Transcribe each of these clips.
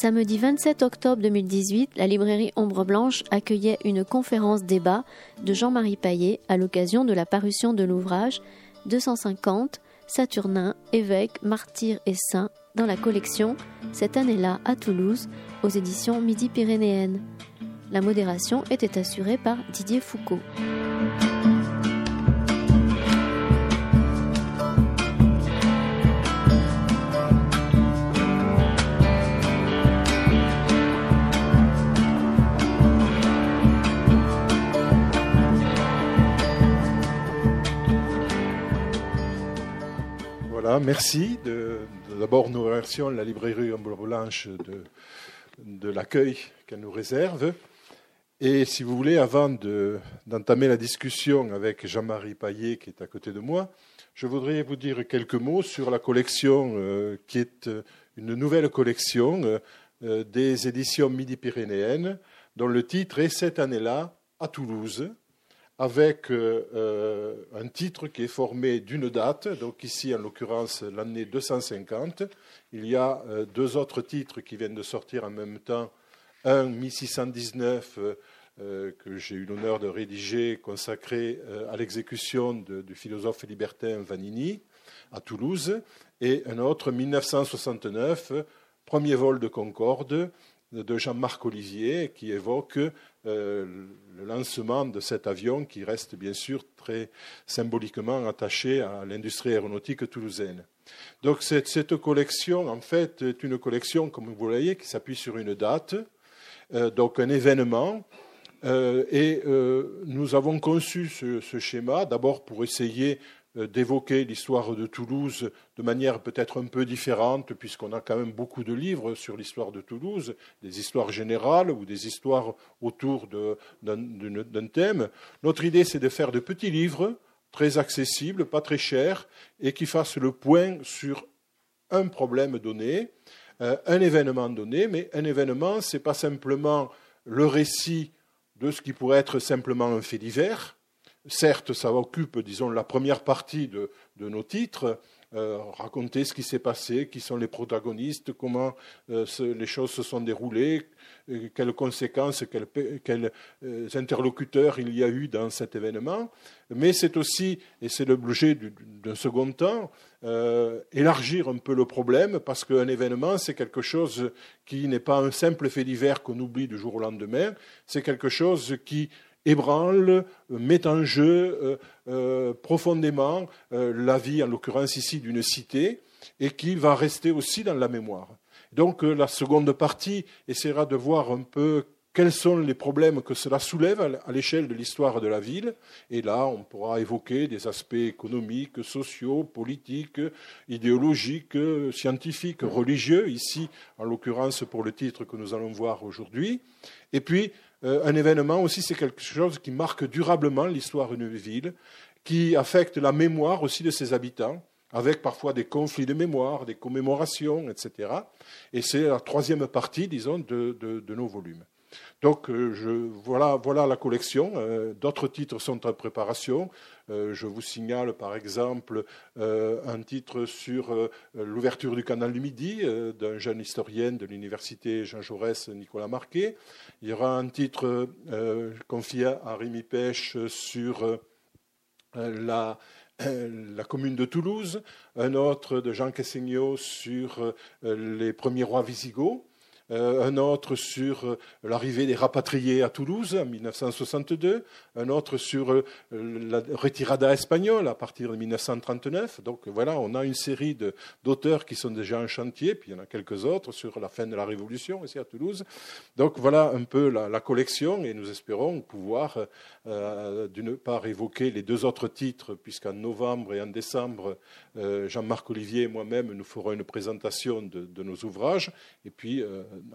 Samedi 27 octobre 2018, la librairie Ombre Blanche accueillait une conférence débat de Jean-Marie Paillet à l'occasion de la parution de l'ouvrage 250 Saturnin, évêque, martyr et saint dans la collection Cette année-là à Toulouse aux éditions Midi-Pyrénéennes. La modération était assurée par Didier Foucault. Merci. D'abord, nous remercions la librairie Ombre Blanche de, l'accueil qu'elle nous réserve. Et si vous voulez, avant d'entamer la discussion avec Jean-Marie Paillet, qui est à côté de moi, je voudrais vous dire quelques mots sur la collection euh, qui est euh, une nouvelle collection euh, des éditions Midi-Pyrénéennes, dont le titre est Cette année-là à Toulouse, avec euh, euh, un titre qui est formé d'une date, donc ici en l'occurrence l'année 250. Il y a euh, deux autres titres qui viennent de sortir en même temps. Un 1619 que j'ai eu l'honneur de rédiger, consacré à l'exécution du philosophe libertin Vanini à Toulouse, et un autre 1969, premier vol de Concorde de Jean-Marc Olivier, qui évoque euh, le lancement de cet avion qui reste bien sûr très symboliquement attaché à l'industrie aéronautique toulousaine. Donc cette, collection, en fait, est une collection, comme vous voyez, qui s'appuie sur une date, euh, donc un événement. Euh, et nous avons conçu ce schéma d'abord pour essayer d'évoquer l'histoire de Toulouse de manière peut-être un peu différente, puisqu'on a quand même beaucoup de livres sur l'histoire de Toulouse, des histoires générales ou des histoires autour d'un thème. Notre idée, c'est de faire de petits livres très accessibles, pas très chers, et qui fassent le point sur un problème donné, euh, un événement donné, mais un événement, ce n'est pas simplement le récit de ce qui pourrait être simplement un fait divers, certes, ça occupe, disons, la première partie de, nos titres, euh, raconter ce qui s'est passé, qui sont les protagonistes, comment euh, les choses se sont déroulées, euh, quelles conséquences, quels, interlocuteurs il y a eu dans cet événement. Mais c'est aussi, et c'est l'objet d'un second temps, élargir un peu le problème, parce qu'un événement, c'est quelque chose qui n'est pas un simple fait divers qu'on oublie du jour au lendemain, c'est quelque chose qui ébranle, met en jeu euh, euh, profondément euh, la vie, en l'occurrence ici, d'une cité, et qui va rester aussi dans la mémoire. Donc la seconde partie essaiera de voir un peu quels sont les problèmes que cela soulève à l'échelle de l'histoire de la ville. Et là, on pourra évoquer des aspects économiques, sociaux, politiques, idéologiques, scientifiques, religieux, ici, en l'occurrence pour le titre que nous allons voir aujourd'hui. Et puis, euh, un événement aussi, c'est quelque chose qui marque durablement l'histoire d'une ville, qui affecte la mémoire aussi de ses habitants, avec parfois des conflits de mémoire, des commémorations, etc. Et c'est la troisième partie, disons, de nos volumes. Donc euh, voilà, la collection. Euh, d'autres titres sont en préparation. Euh, je vous signale par exemple un titre sur l'ouverture du canal du Midi d'un jeune historien de l'université Jean Jaurès, Nicolas Marquet. Il y aura un titre confié à Rémi Pêche sur la, commune de Toulouse, un autre de Jean Cassigno sur les premiers rois visigoths, un autre sur euh, l'arrivée des rapatriés à Toulouse en 1962, un autre sur euh, la retirada espagnole à partir de 1939. Donc voilà, on a une série d'auteurs qui sont déjà en chantier, puis il y en a quelques autres sur la fin de la Révolution ici à Toulouse. Donc voilà un peu la, collection et nous espérons pouvoir d'une part évoquer les deux autres titres, puisqu'en novembre et en décembre, Jean-Marc Olivier et moi-même nous ferons une présentation de, nos ouvrages, et puis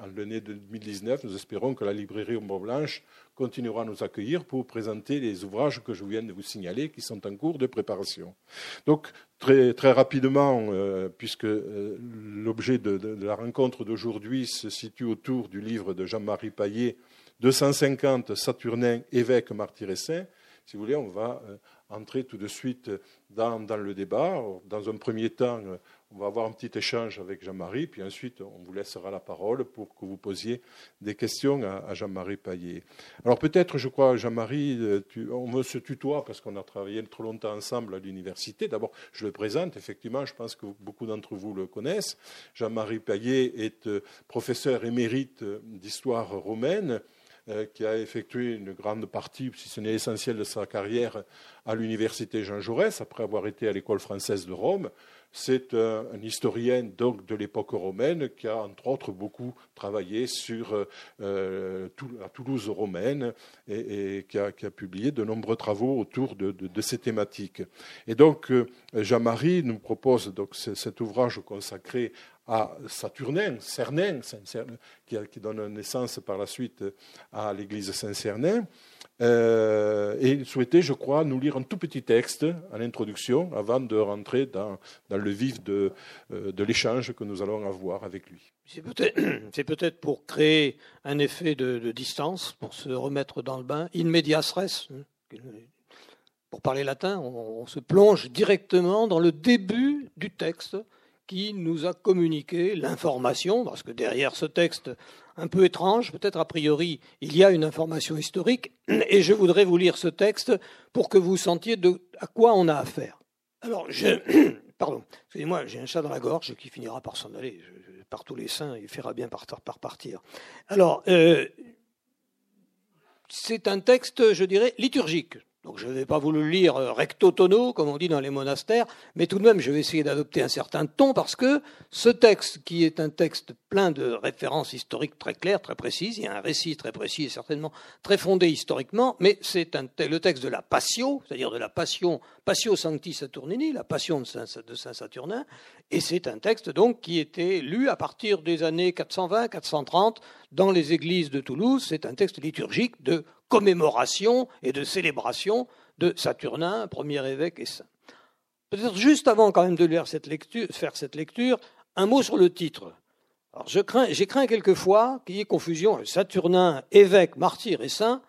en l'année 2019, nous espérons que la librairie Ombre Blanche continuera à nous accueillir pour présenter les ouvrages que je viens de vous signaler qui sont en cours de préparation. Donc, très, très rapidement, euh, puisque euh, l'objet de, la rencontre d'aujourd'hui se situe autour du livre de Jean-Marie Paillet, 250 Saturnin, évêque, martyr et saint, si vous voulez, on va euh, entrer tout de suite dans, dans le débat. Dans un premier temps, on va avoir un petit échange avec Jean-Marie, puis ensuite on vous laissera la parole pour que vous posiez des questions à, Jean-Marie Paillet. Alors peut-être, je crois, Jean-Marie, euh, on me se tutoie parce qu'on a travaillé trop longtemps ensemble à l'université. D'abord, je le présente, effectivement, je pense que beaucoup d'entre vous le connaissent. Jean-Marie Paillet est euh, professeur émérite d'histoire romaine euh, qui a effectué une grande partie, si ce n'est l'essentiel de sa carrière, à l'université Jean Jaurès, après avoir été à l'école française de Rome. C'est un, historien donc de l'époque romaine qui a entre autres beaucoup travaillé sur euh, la Toulouse romaine et, qui, a, publié de nombreux travaux autour de, ces thématiques. Et donc euh, Jean-Marie nous propose donc cet ouvrage consacré à Saturnin, Cernin, qui, donne naissance par la suite à l'église Saint-Cernin. Euh, et souhaitait, je crois, nous lire un tout petit texte à l'introduction avant de rentrer dans, le vif de, euh, de l'échange que nous allons avoir avec lui. C'est peut-être pour créer un effet de, distance, pour se remettre dans le bain, in medias res. Hein, pour parler latin, on se plonge directement dans le début du texte qui nous a communiqué l'information, parce que derrière ce texte un peu étrange, peut-être a priori, il y a une information historique, et je voudrais vous lire ce texte pour que vous sentiez à quoi on a affaire. Alors, pardon, excusez-moi, j'ai un chat dans la gorge qui finira par s'en aller par tous les seins, il fera bien par, par partir. Alors, euh, c'est un texte, je dirais, liturgique. Donc je ne vais pas vous le lire euh, recto tono, comme on dit dans les monastères, mais tout de même je vais essayer d'adopter un certain ton parce que ce texte, qui est un texte plein de références historiques très claires, très précises, il y a un récit très précis et certainement très fondé historiquement, mais c'est le texte de la Passio, c'est-à-dire de la Passion, Passio Sancti Saturnini, la Passion de Saint, Saturnin, et c'est un texte donc qui était lu à partir des années 420-430 dans les églises de Toulouse. C'est un texte liturgique de commémoration et de célébration de Saturnin, premier évêque et saint. Peut-être juste avant quand même de lire cette lecture, faire cette lecture, un mot sur le titre. Alors je crains, j'ai craint quelquefois qu'il y ait confusion. Saturnin, évêque, martyr et saint,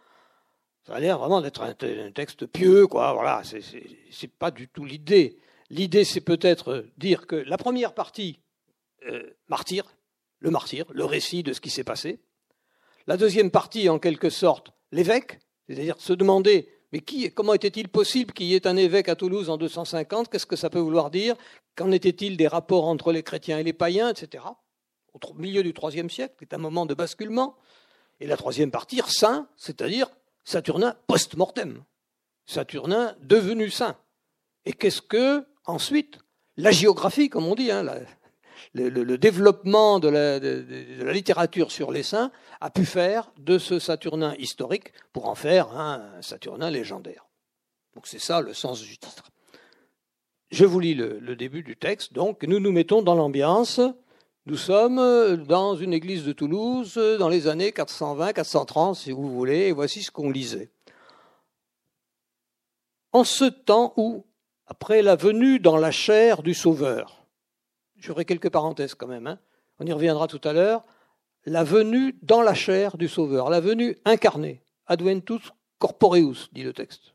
ça a l'air vraiment d'être un, texte pieux, quoi. Voilà, c'est, pas du tout l'idée. L'idée, c'est peut-être dire que la première partie, euh, martyr, le martyr, le récit de ce qui s'est passé. La deuxième partie, en quelque sorte, l'évêque, c'est-à-dire se demander mais qui, comment était-il possible qu'il y ait un évêque à Toulouse en 250 Qu'est-ce que ça peut vouloir dire? Qu'en était-il des rapports entre les chrétiens et les païens, etc. Au milieu du IIIe siècle, qui est un moment de basculement. Et la troisième partie, saint, c'est-à-dire Saturnin post-mortem. Saturnin devenu saint. Et qu'est-ce que, ensuite, la géographie, comme on dit, hein, le, développement de la, littérature sur les saints a pu faire de ce Saturnin historique pour en faire un Saturnin légendaire. C'est ça le sens du titre. Je vous lis le, début du texte. Donc nous nous mettons dans l'ambiance. Nous sommes dans une église de Toulouse dans les années 420-430, si vous voulez, et voici ce qu'on lisait. En ce temps où, après la venue dans la chair du Sauveur, J'aurai quelques parenthèses quand même, hein. on y reviendra tout à l'heure, la venue dans la chair du Sauveur, la venue incarnée, adventus corporeus, dit le texte.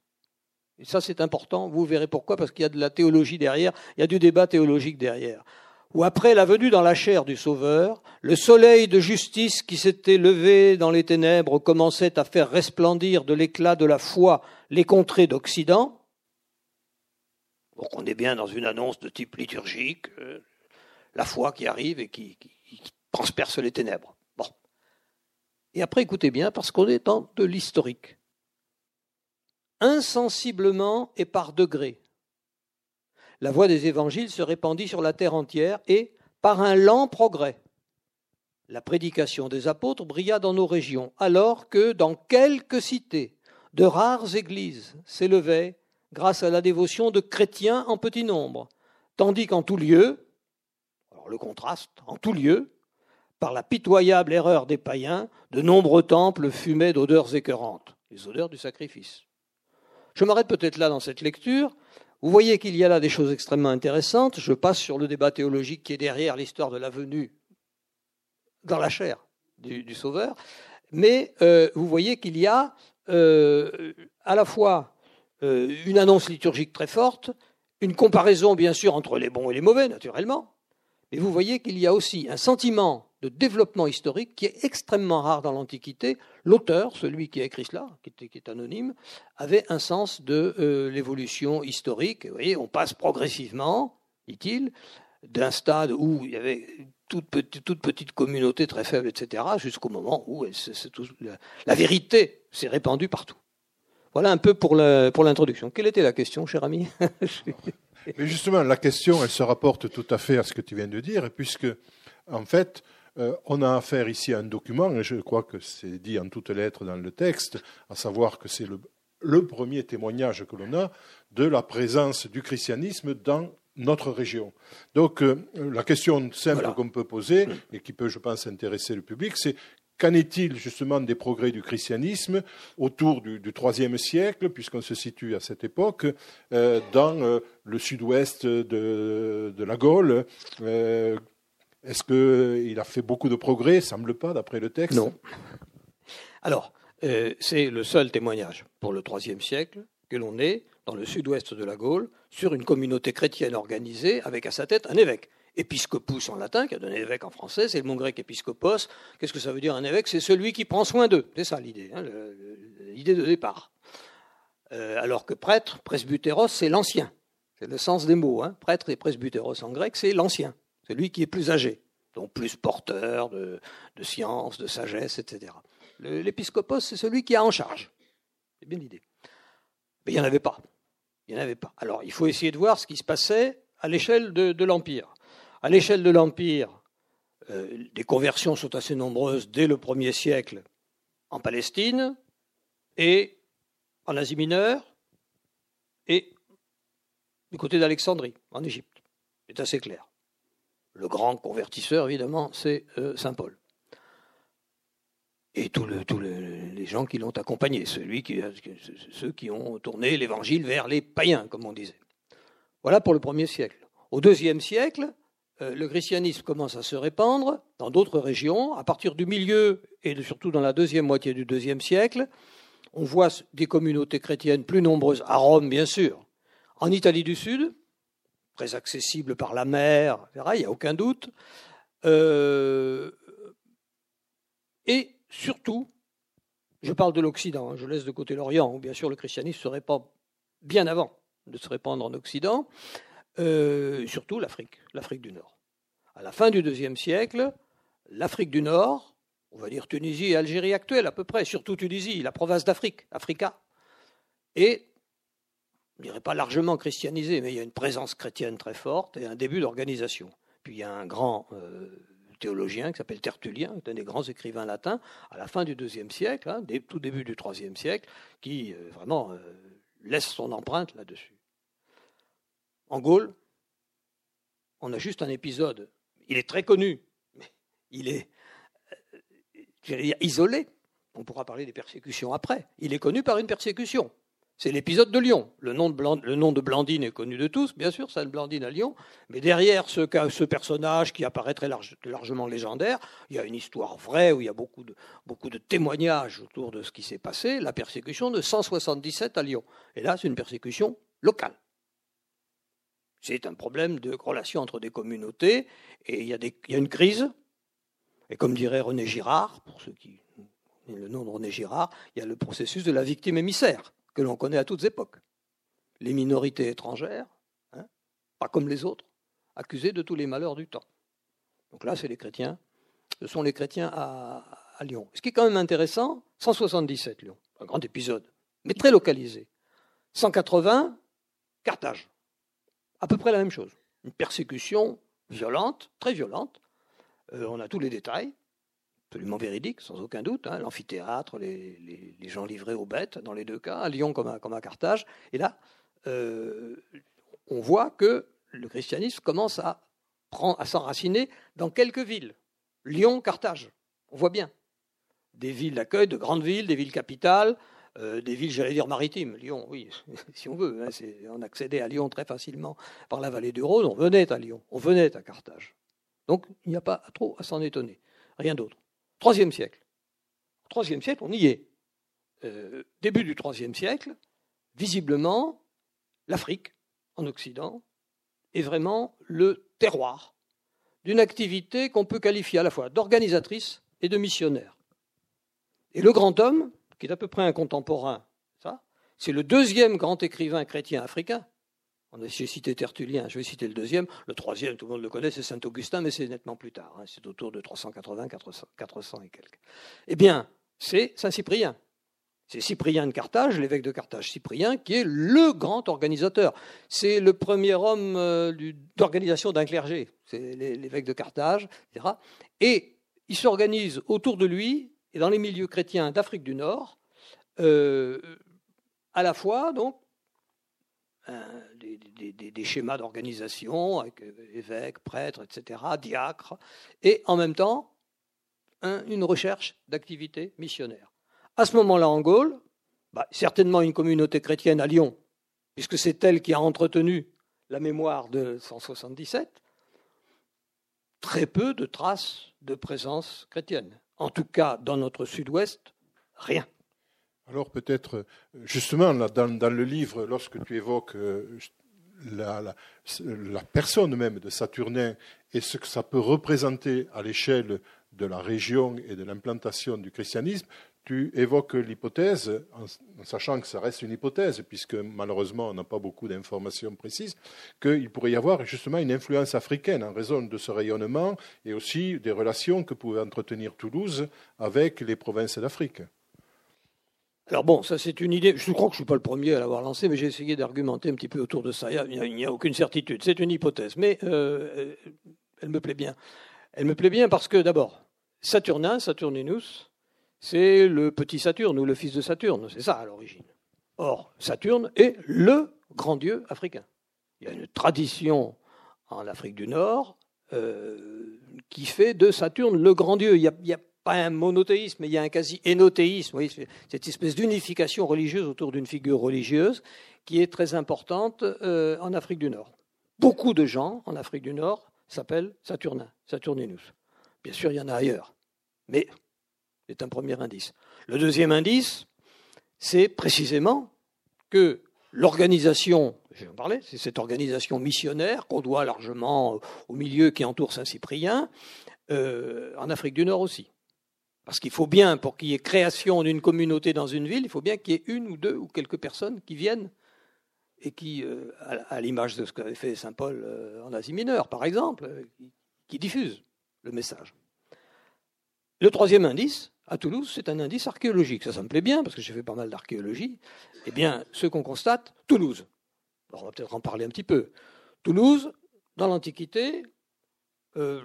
Et ça c'est important, vous verrez pourquoi, parce qu'il y a de la théologie derrière, il y a du débat théologique derrière. Ou après la venue dans la chair du Sauveur, le soleil de justice qui s'était levé dans les ténèbres commençait à faire resplendir de l'éclat de la foi les contrées d'Occident. Donc on est bien dans une annonce de type liturgique, euh, la foi qui arrive et qui, transperce les ténèbres. Bon. Et après, écoutez bien, parce qu'on est dans de l'historique. Insensiblement et par degrés, la voix des évangiles se répandit sur la terre entière et, par un lent progrès, la prédication des apôtres brilla dans nos régions, alors que dans quelques cités, de rares églises s'élevaient grâce à la dévotion de chrétiens en petit nombre, tandis qu'en tout lieu, le contraste, en tout lieu, par la pitoyable erreur des païens, de nombreux temples fumaient d'odeurs écœurantes, les odeurs du sacrifice. Je m'arrête peut-être là dans cette lecture. Vous voyez qu'il y a là des choses extrêmement intéressantes. Je passe sur le débat théologique qui est derrière l'histoire de la venue dans la chair du, Sauveur. Mais euh, vous voyez qu'il y a euh, à la fois euh, une annonce liturgique très forte, une comparaison bien sûr entre les bons et les mauvais, naturellement, Et vous voyez qu'il y a aussi un sentiment de développement historique qui est extrêmement rare dans l'Antiquité. L'auteur, celui qui a écrit cela, qui est, anonyme, avait un sens de euh, l'évolution historique. Vous voyez, on passe progressivement, dit-il, d'un stade où il y avait toute petite communauté très faible, etc., jusqu'au moment où la, vérité s'est répandue partout. Voilà un peu pour l'introduction. Quelle était la question, cher ami? Mais justement, la question, elle se rapporte tout à fait à ce que tu viens de dire, puisque, en fait, euh, on a affaire ici à un document, et je crois que c'est dit en toutes lettres dans le texte, à savoir que c'est le, le, premier témoignage que l'on a de la présence du christianisme dans notre région. Donc euh, la question simple qu'on peut poser, et qui peut, je pense, intéresser le public, c'est Qu'en est-il justement des progrès du christianisme autour du, IIIe siècle, puisqu'on se situe à cette époque, euh, dans euh, le sud-ouest de, la Gaule? Est-ce qu'il a fait beaucoup de progrès? Semble pas, d'après le texte. Non. Alors, c'est le seul témoignage pour le IIIe siècle que l'on ait dans le sud-ouest de la Gaule, sur une communauté chrétienne organisée avec à sa tête un évêque. Episcopus en latin, qui a donné évêque en français, c'est le mot grec episcopos. Qu'est-ce que ça veut dire un évêque? C'est celui qui prend soin d'eux. C'est ça l'idée, hein, l'idée de départ. Euh, alors que prêtre, presbytéros, c'est l'ancien. C'est le sens des mots. Hein. Prêtre et presbytéros en grec, c'est l'ancien. C'est lui qui est plus âgé, donc plus porteur de, de science, de sagesse, etc. L'épiscopos, c'est celui qui a en charge. C'est bien l'idée. Mais il n'y en avait pas. En avait pas. Alors, il faut essayer de voir ce qui se passait à l'échelle de, l'Empire. À l'échelle de l'Empire, euh, des conversions sont assez nombreuses dès le premier siècle en Palestine et en Asie mineure et du côté d'Alexandrie, en Égypte. C'est assez clair. Le grand convertisseur, évidemment, c'est euh, Saint Paul et tous les gens qui l'ont accompagné, qui, ceux qui ont tourné l'évangile vers les païens, comme on disait. Voilà pour le premier siècle. Au deuxième siècle, euh, le christianisme commence à se répandre dans d'autres régions. À partir du milieu et surtout dans la deuxième moitié du deuxième siècle, on voit des communautés chrétiennes plus nombreuses, à Rome bien sûr, en Italie du Sud, très accessible par la mer, il n'y a aucun doute, euh, et surtout, je parle de l'Occident, hein, je laisse de côté l'Orient, où bien sûr le christianisme se répand bien avant de se répandre en Occident, euh, surtout l'Afrique, l'Afrique du Nord. À la fin du IIe siècle, l'Afrique du Nord, on va dire Tunisie et Algérie actuelle à peu près, surtout Tunisie, la province d'Afrique, Africa, est, je ne dirais pas largement christianisée, mais il y a une présence chrétienne très forte et un début d'organisation. Puis il y a un grand euh, théologien qui s'appelle Tertullien, un des grands écrivains latins, à la fin du IIe siècle, hein, tout début du IIIe siècle, qui euh, vraiment laisse son empreinte là-dessus. En Gaule, on a juste un épisode. Il est très connu, mais il est euh, isolé. On pourra parler des persécutions après. Il est connu par une persécution. C'est l'épisode de Lyon. Le nom de, Blandine est connu de tous, bien sûr, Sainte Blandine à Lyon. Mais derrière ce, personnage qui apparaît très largement légendaire, il y a une histoire vraie où il y a beaucoup de, beaucoup de témoignages autour de ce qui s'est passé. La persécution de 177 à Lyon. Et là, c'est une persécution locale. C'est un problème de relation entre des communautés et il y, a une crise. Et comme dirait René Girard, pour ceux qui le nom de René Girard, il y a le processus de la victime émissaire que l'on connaît à toutes époques. Les minorités étrangères, hein, pas comme les autres, accusées de tous les malheurs du temps. Donc là, c'est les chrétiens. Ce sont les chrétiens à, Lyon. Ce qui est quand même intéressant, 177 Lyon, un grand épisode, mais très localisé. 180, Carthage. À peu près la même chose. Une persécution violente, très violente. Euh, on a tous les détails absolument véridique, sans aucun doute. Hein, l'amphithéâtre, les, gens livrés aux bêtes, dans les deux cas, à Lyon comme à, Carthage. Et là, euh, on voit que le christianisme commence à, à s'enraciner dans quelques villes. Lyon, Carthage, on voit bien. Des villes d'accueil, de grandes villes, des villes capitales, euh, des villes, j'allais dire, maritimes. Lyon, oui, si on veut. Hein, on accédait à Lyon très facilement par la vallée du Rhône, on venait à Lyon, on venait à Carthage. Donc il n'y a pas trop à s'en étonner. Rien d'autre. Troisième siècle. Troisième siècle, on y est. Euh, début du troisième siècle, visiblement, l'Afrique, en Occident, est vraiment le terroir d'une activité qu'on peut qualifier à la fois d'organisatrice et de missionnaire. Et le grand homme, qui est à peu près un contemporain, ça, c'est le deuxième grand écrivain chrétien africain. On a cité Tertullien, je vais citer le deuxième. Le troisième, tout le monde le connaît, c'est Saint Augustin, mais c'est nettement plus tard. Hein. c'est autour de 380, 400, et quelques. Eh bien, c'est Saint Cyprien. C'est Cyprien de Carthage, l'évêque de Carthage, Cyprien, qui est le grand organisateur. C'est le premier homme euh, d'organisation d'un clergé. C'est l'évêque de Carthage, etc. Et il s'organise autour de lui et dans les milieux chrétiens d'Afrique du Nord, euh, à la fois donc des, schémas d'organisation avec euh, évêques, prêtres, etc., diacres, et en même temps une recherche d'activité missionnaire. À ce moment-là, en Gaule, bah, certainement une communauté chrétienne à Lyon, puisque c'est elle qui a entretenu la mémoire de 177, très peu de traces de présence chrétienne. En tout cas, dans notre sud-ouest, rien. Alors peut-être, justement, dans, le livre, lorsque tu évoques euh, la, la, personne même de Saturnin et ce que ça peut représenter à l'échelle de la région et de l'implantation du christianisme, tu évoques l'hypothèse, en, sachant que ça reste une hypothèse, puisque malheureusement on n'a pas beaucoup d'informations précises, qu'il pourrait y avoir justement une influence africaine en raison de ce rayonnement et aussi des relations que pouvait entretenir Toulouse avec les provinces d'Afrique. Alors bon, ça c'est une idée, je crois que je ne suis pas le premier à l'avoir lancé, mais j'ai essayé d'argumenter un petit peu autour de ça. Il n'y a, aucune certitude, c'est une hypothèse, mais euh, elle me plaît bien. Elle me plaît bien parce que d'abord, Saturnin, Saturninus, c'est le petit Saturne ou le fils de Saturne, c'est ça à l'origine. Or, Saturne est le grand dieu africain. Il y a une tradition en Afrique du Nord euh, qui fait de Saturne le grand dieu. Il n'y a, pas un monothéisme, mais il y a un quasi-énothéisme, cette espèce d'unification religieuse autour d'une figure religieuse qui est très importante euh, en Afrique du Nord. Beaucoup de gens en Afrique du Nord s'appellent Saturnin, Saturninus. Bien sûr, il y en a ailleurs, mais c'est un premier indice. Le deuxième indice, c'est précisément que l'organisation, je vais en parler, c'est cette organisation missionnaire qu'on doit largement au milieu qui entoure Saint-Cyprien, euh, en Afrique du Nord aussi. Parce qu'il faut bien, pour qu'il y ait création d'une communauté dans une ville, il faut bien qu'il y ait une ou deux ou quelques personnes qui viennent et qui, euh, à, l'image de ce qu'avait fait Saint Paul euh, en Asie mineure, par exemple, qui diffusent le message. Le troisième indice, à Toulouse, c'est un indice archéologique. Ça, ça me plaît bien, parce que j'ai fait pas mal d'archéologie. Eh bien, ce qu'on constate, Toulouse. on va peut-être en parler un petit peu. Toulouse, dans l'Antiquité, euh,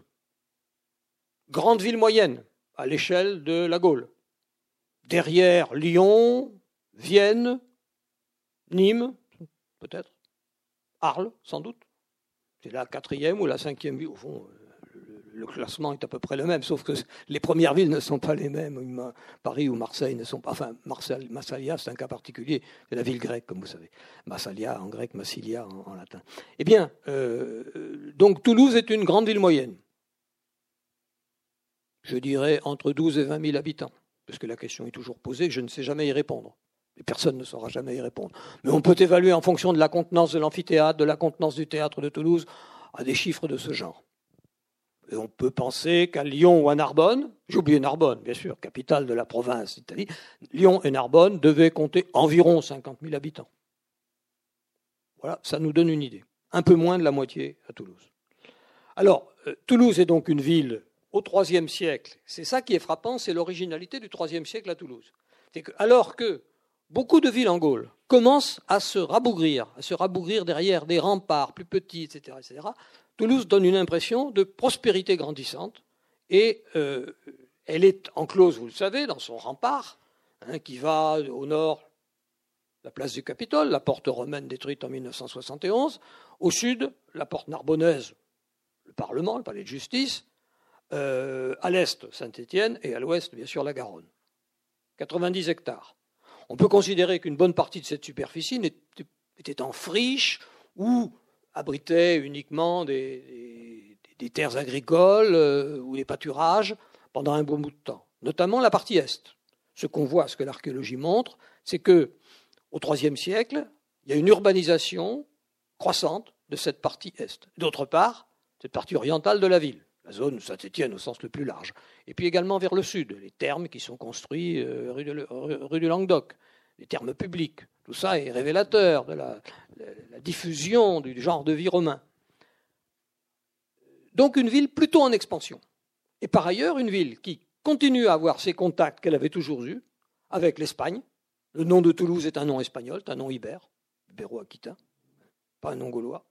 grande ville moyenne à l'échelle de la Gaule. Derrière Lyon, Vienne, Nîmes, peut-être, Arles, sans doute. C'est la quatrième ou la cinquième ville, au fond, le classement est à peu près le même, sauf que les premières villes ne sont pas les mêmes. Paris ou Marseille ne sont pas. Enfin, Marseille, Massalia, c'est un cas particulier. C'est la ville grecque, comme vous savez. Massalia en grec, Massilia en, latin. Eh bien, euh, donc Toulouse est une grande ville moyenne. Je dirais entre 12 et 20 000 habitants, parce que la question est toujours posée, je ne sais jamais y répondre. Et personne ne saura jamais y répondre. Mais on peut évaluer en fonction de la contenance de l'amphithéâtre, de la contenance du théâtre de Toulouse, à des chiffres de ce genre. On peut penser qu'à Lyon ou à Narbonne, j'ai oublié Narbonne, bien sûr, capitale de la province d'Italie, Lyon et Narbonne devaient compter environ 50 000 habitants. Voilà, ça nous donne une idée. Un peu moins de la moitié à Toulouse. Alors, euh, Toulouse est donc une ville au IIIe siècle. C'est ça qui est frappant, c'est l'originalité du IIIe siècle à Toulouse. C'est que, alors que beaucoup de villes en Gaule commencent à se rabougrir, à se rabougrir derrière des remparts plus petits, etc., etc., Toulouse donne une impression de prospérité grandissante et euh, elle est enclose, vous le savez, dans son rempart hein, qui va au nord, la place du Capitole, la porte romaine détruite en 1971, au sud, la porte narbonnaise, le Parlement, le palais de justice, euh, à l'est, Saint-Étienne, et à l'ouest, bien sûr, la Garonne. 90 hectares. On peut considérer qu'une bonne partie de cette superficie était en friche ou abritait uniquement des, terres agricoles euh, ou des pâturages pendant un bon bout de temps, notamment la partie est. Ce qu'on voit, ce que l'archéologie montre, c'est que au IIIe siècle, il y a une urbanisation croissante de cette partie est. D'autre part, cette partie orientale de la ville, la zone Saint-Étienne au sens le plus large. Et puis également vers le sud, les thermes qui sont construits euh, rue, du Languedoc, les thermes publics. Tout ça est révélateur de la, diffusion du genre de vie romain. Donc une ville plutôt en expansion. Et par ailleurs, une ville qui continue à avoir ses contacts qu'elle avait toujours eus avec l'Espagne. Le nom de Toulouse est un nom espagnol, c'est un nom ibère, ibéro-aquitain, pas un nom gaulois.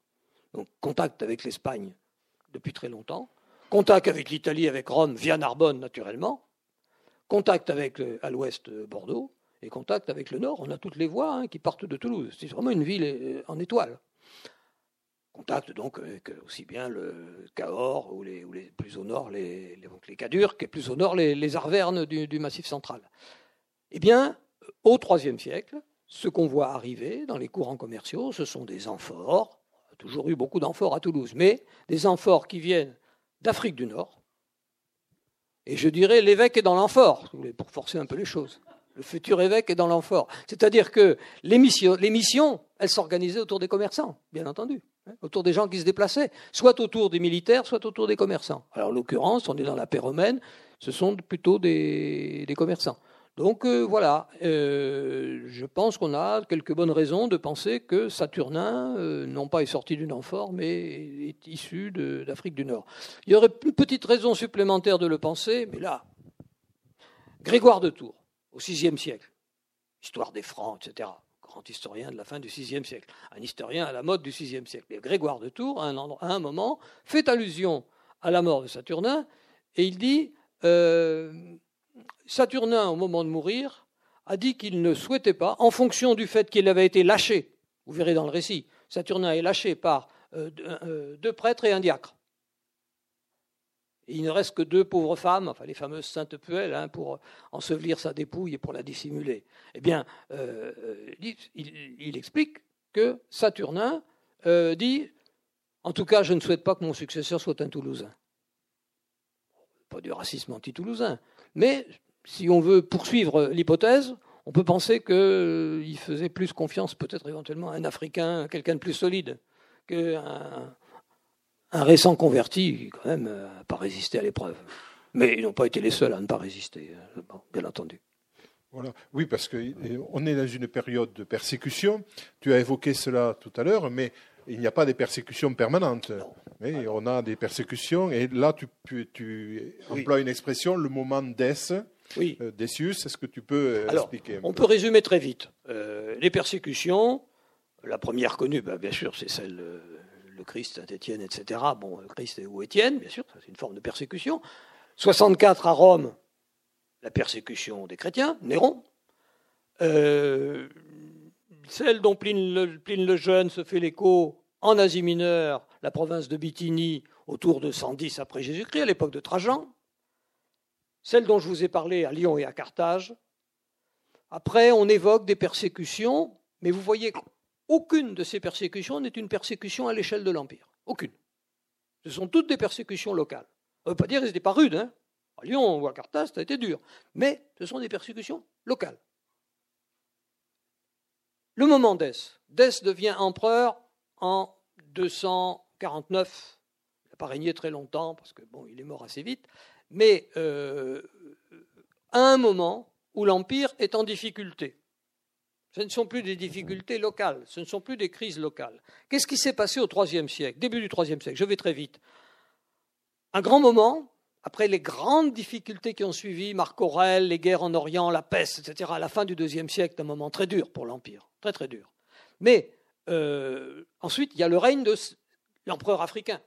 Donc contact avec l'Espagne depuis très longtemps. Contact avec l'Italie, avec Rome, via Narbonne naturellement. Contact avec à l'ouest Bordeaux et contact avec le nord. On a toutes les voies hein, qui partent de Toulouse. C'est vraiment une ville euh, en étoile. Contact donc avec aussi bien le Cahors ou les, plus au nord les, les, Cadurques et plus au nord les, Arvernes du, Massif central. Eh bien, au IIIe siècle, ce qu'on voit arriver dans les courants commerciaux, ce sont des amphores. On a toujours eu beaucoup d'amphores à Toulouse, mais des amphores qui viennent d'Afrique du Nord. Et je dirais l'évêque est dans l'amphore, pour forcer un peu les choses. Le futur évêque est dans l'amphore. C'est-à-dire que les missions, les missions elles s'organisaient autour des commerçants, bien entendu, hein, autour des gens qui se déplaçaient, soit autour des militaires, soit autour des commerçants. Alors, en l'occurrence, on est dans la paix romaine, ce sont plutôt des commerçants. Donc euh, voilà, euh, je pense qu'on a quelques bonnes raisons de penser que Saturnin, euh, non pas est sorti d'une amphore, mais est issu d'Afrique du Nord. Il y aurait une petite raison supplémentaire de le penser, mais là, Grégoire de Tours, au VIe siècle, histoire des Francs, etc., grand historien de la fin du VIe siècle, un historien à la mode du VIe siècle. Grégoire de Tours, à un, moment, fait allusion à la mort de Saturnin, et il dit Saturnin, au moment de mourir, a dit qu'il ne souhaitait pas, en fonction du fait qu'il avait été lâché, vous verrez dans le récit, Saturnin est lâché par euh, euh, deux prêtres et un diacre. Il ne reste que deux pauvres femmes, enfin les fameuses saintes puelles, hein, pour ensevelir sa dépouille et pour la dissimuler. Eh bien, euh, il, explique que Saturnin dit En tout cas, je ne souhaite pas que mon successeur soit un Toulousain. Pas du racisme anti-toulousain, mais si on veut poursuivre l'hypothèse, on peut penser qu'il euh, faisait plus confiance peut-être éventuellement à un Africain, quelqu'un de plus solide, qu'un un récent converti quand même n'a euh, pas résisté à l'épreuve. Mais ils n'ont pas été les seuls à ne pas résister, euh, bien entendu. Voilà. Oui, parce qu'on est dans une période de persécution. Tu as évoqué cela tout à l'heure, mais il n'y a pas de persécutions permanentes. Mais on a des persécutions, et là, tu, tu emploies une expression, le moment d'ess, oui. Euh, Decius. Est-ce que tu peux euh, expliquer On peut résumer très vite. Euh, les persécutions, la première connue, bah, bien sûr, c'est celle le Christ, Saint-Étienne, etc. Bon, Christ ou Étienne, bien sûr, c'est une forme de persécution. 64 à Rome, la persécution des chrétiens, Néron. celle dont Pline le, le, Jeune se fait l'écho en Asie mineure, la province de Bithynie, autour de 110 après Jésus-Christ, à l'époque de Trajan celle dont je vous ai parlé à Lyon et à Carthage. Après, on évoque des persécutions, mais vous voyez qu'aucune de ces persécutions n'est une persécution à l'échelle de l'Empire. Aucune. Ce sont toutes des persécutions locales. On ne veut pas dire qu'elles n'étaient pas rudes. Hein. à Lyon ou à Carthage, ça a été dur. Mais ce sont des persécutions locales. Le moment d'Es. Dès devient empereur en 249. Il n'a pas régné très longtemps parce que il est mort assez vite mais euh, à un moment où l'Empire est en difficulté. Ce ne sont plus des difficultés locales, ce ne sont plus des crises locales. Qu'est-ce qui s'est passé au IIIe siècle, début du IIIe siècle? Je vais très vite. Un grand moment, après les grandes difficultés qui ont suivi, Marc Aurèle, les guerres en Orient, la peste, etc., à la fin du IIe siècle, un moment très dur pour l'Empire, très très dur. Mais euh, ensuite, il y a le règne de l'empereur africain,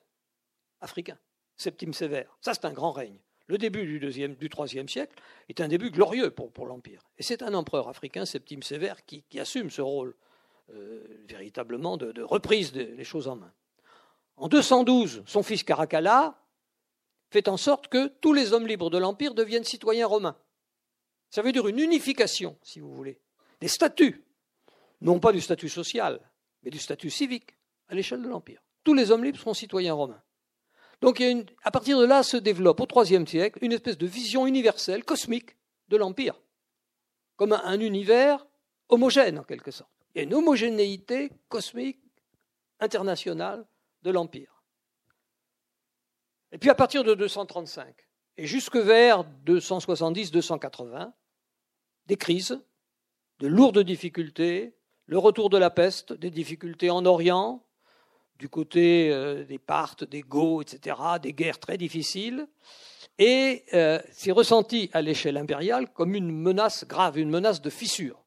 africain, Septime Sévère. Ça, c'est un grand règne. Le début du, deuxième, du IIIe siècle est un début glorieux pour, l'Empire. Et c'est un empereur africain, Septime Sévère, qui, assume ce rôle euh, véritablement de, reprise des choses en main. En 212, son fils Caracalla fait en sorte que tous les hommes libres de l'Empire deviennent citoyens romains. Ça veut dire une unification, si vous voulez, des statuts, non pas du statut social, mais du statut civique à l'échelle de l'Empire. Tous les hommes libres sont citoyens romains. Donc à partir de là se développe au IIIe siècle une espèce de vision universelle, cosmique, de l'Empire, comme un, univers homogène en quelque sorte. Il une homogénéité cosmique internationale de l'Empire. Et puis à partir de 235 et jusque vers 270-280, des crises, de lourdes difficultés, le retour de la peste, des difficultés en Orient, du côté euh, des Parthes, des Goths, etc., des guerres très difficiles, et euh, c'est ressenti à l'échelle impériale comme une menace grave, une menace de fissure.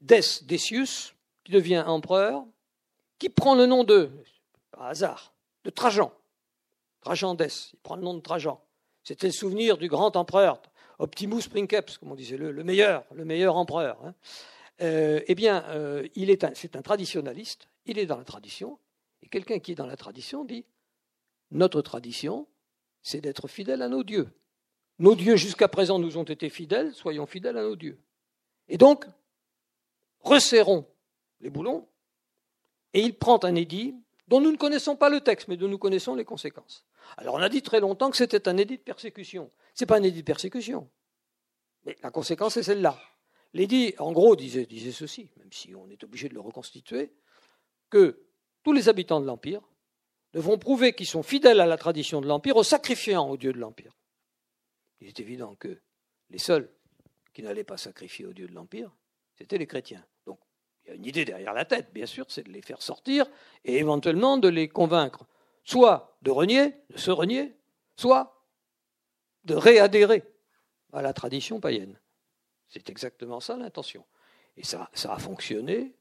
Des Decius, qui devient empereur, qui prend le nom de, par hasard, de Trajan. Trajan Des, il prend le nom de Trajan. C'était le souvenir du grand empereur, Optimus Princeps, comme on disait, le, meilleur, le meilleur empereur. Hein. Euh, eh bien, euh, il est c'est un traditionnaliste, il est dans la tradition, et quelqu'un qui est dans la tradition dit notre tradition, c'est d'être fidèle à nos dieux. Nos dieux jusqu'à présent nous ont été fidèles, soyons fidèles à nos dieux. Et donc, resserrons les boulons, et il prend un édit dont nous ne connaissons pas le texte, mais dont nous connaissons les conséquences. Alors on a dit très longtemps que c'était un édit de persécution. Ce n'est pas un édit de persécution. Mais la conséquence est celle-là. L'édit, en gros, disait, ceci, même si on est obligé de le reconstituer, que tous les habitants de l'Empire devront prouver qu'ils sont fidèles à la tradition de l'Empire, au sacrifiant au Dieu de l'Empire. Il est évident que les seuls qui n'allaient pas sacrifier au Dieu de l'Empire, c'étaient les chrétiens. Donc, il y a une idée derrière la tête, bien sûr, c'est de les faire sortir et éventuellement de les convaincre, soit de renier, de se renier, soit de réadhérer à la tradition païenne. C'est exactement ça l'intention. Et ça, a fonctionné,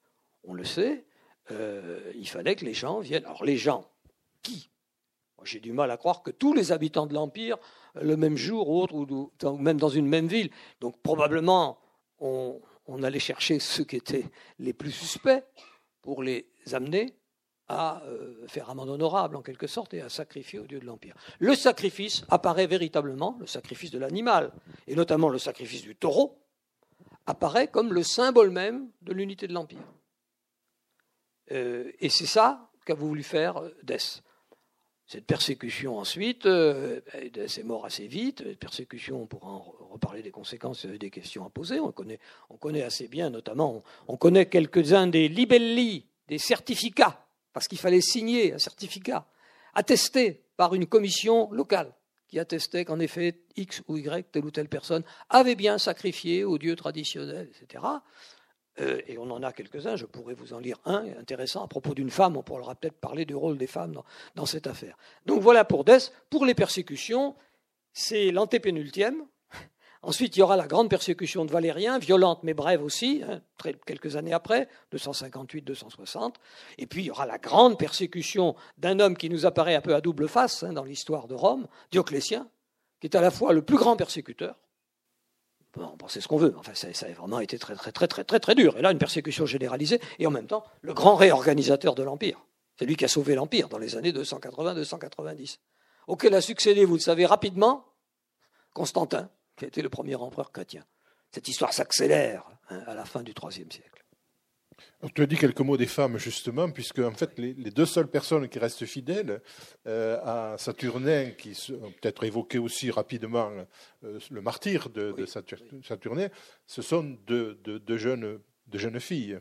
on le sait. Euh, il fallait que les gens viennent. Alors les gens, qui? J'ai du mal à croire que tous les habitants de l'Empire, le même jour ou autre, ou même dans une même ville, donc probablement on, allait chercher ceux qui étaient les plus suspects pour les amener à euh, faire amende honorable en quelque sorte et à sacrifier au Dieu de l'Empire. Le sacrifice apparaît véritablement, le sacrifice de l'animal, et notamment le sacrifice du taureau, apparaît comme le symbole même de l'unité de l'Empire. Euh, et c'est ça qu'a voulu faire Dess. Cette persécution ensuite, euh, Dess est mort assez vite. persécution, on pourra en reparler des conséquences, des questions à poser. On connaît, on connaît assez bien, notamment, on, connaît quelques-uns des libelli, des certificats, parce qu'il fallait signer un certificat attesté par une commission locale qui attestait qu'en effet X ou Y, telle ou telle personne, avait bien sacrifié aux dieux traditionnels, etc. Euh, et on en a quelques-uns, je pourrais vous en lire un intéressant à propos d'une femme, on pourra peut-être parler du rôle des femmes dans, cette affaire. Donc voilà pour Dess. Pour les persécutions, c'est l'antépénultième. Ensuite, il y aura la grande persécution de Valérien, violente mais brève aussi, hein, quelques années après, 258-260. Et puis, il y aura la grande persécution d'un homme qui nous apparaît un peu à double face hein, dans l'histoire de Rome, Dioclétien, qui est à la fois le plus grand persécuteur, on pensait ce qu'on veut, enfin, ça, a vraiment été très, très, très, très, très, très dur. Et là, une persécution généralisée, et en même temps, le grand réorganisateur de l'Empire. C'est lui qui a sauvé l'Empire dans les années 280-290. Auquel a succédé, vous le savez rapidement, Constantin, qui a été le premier empereur chrétien. Cette histoire s'accélère hein, à la fin du IIIe siècle. Tu as dit quelques mots des femmes, justement, puisque en fait, les, deux seules personnes qui restent fidèles euh, à Saturnin, qui ont peut-être évoqué aussi rapidement euh, le martyr de, Saturnin, ce sont deux, jeunes, jeunes, filles.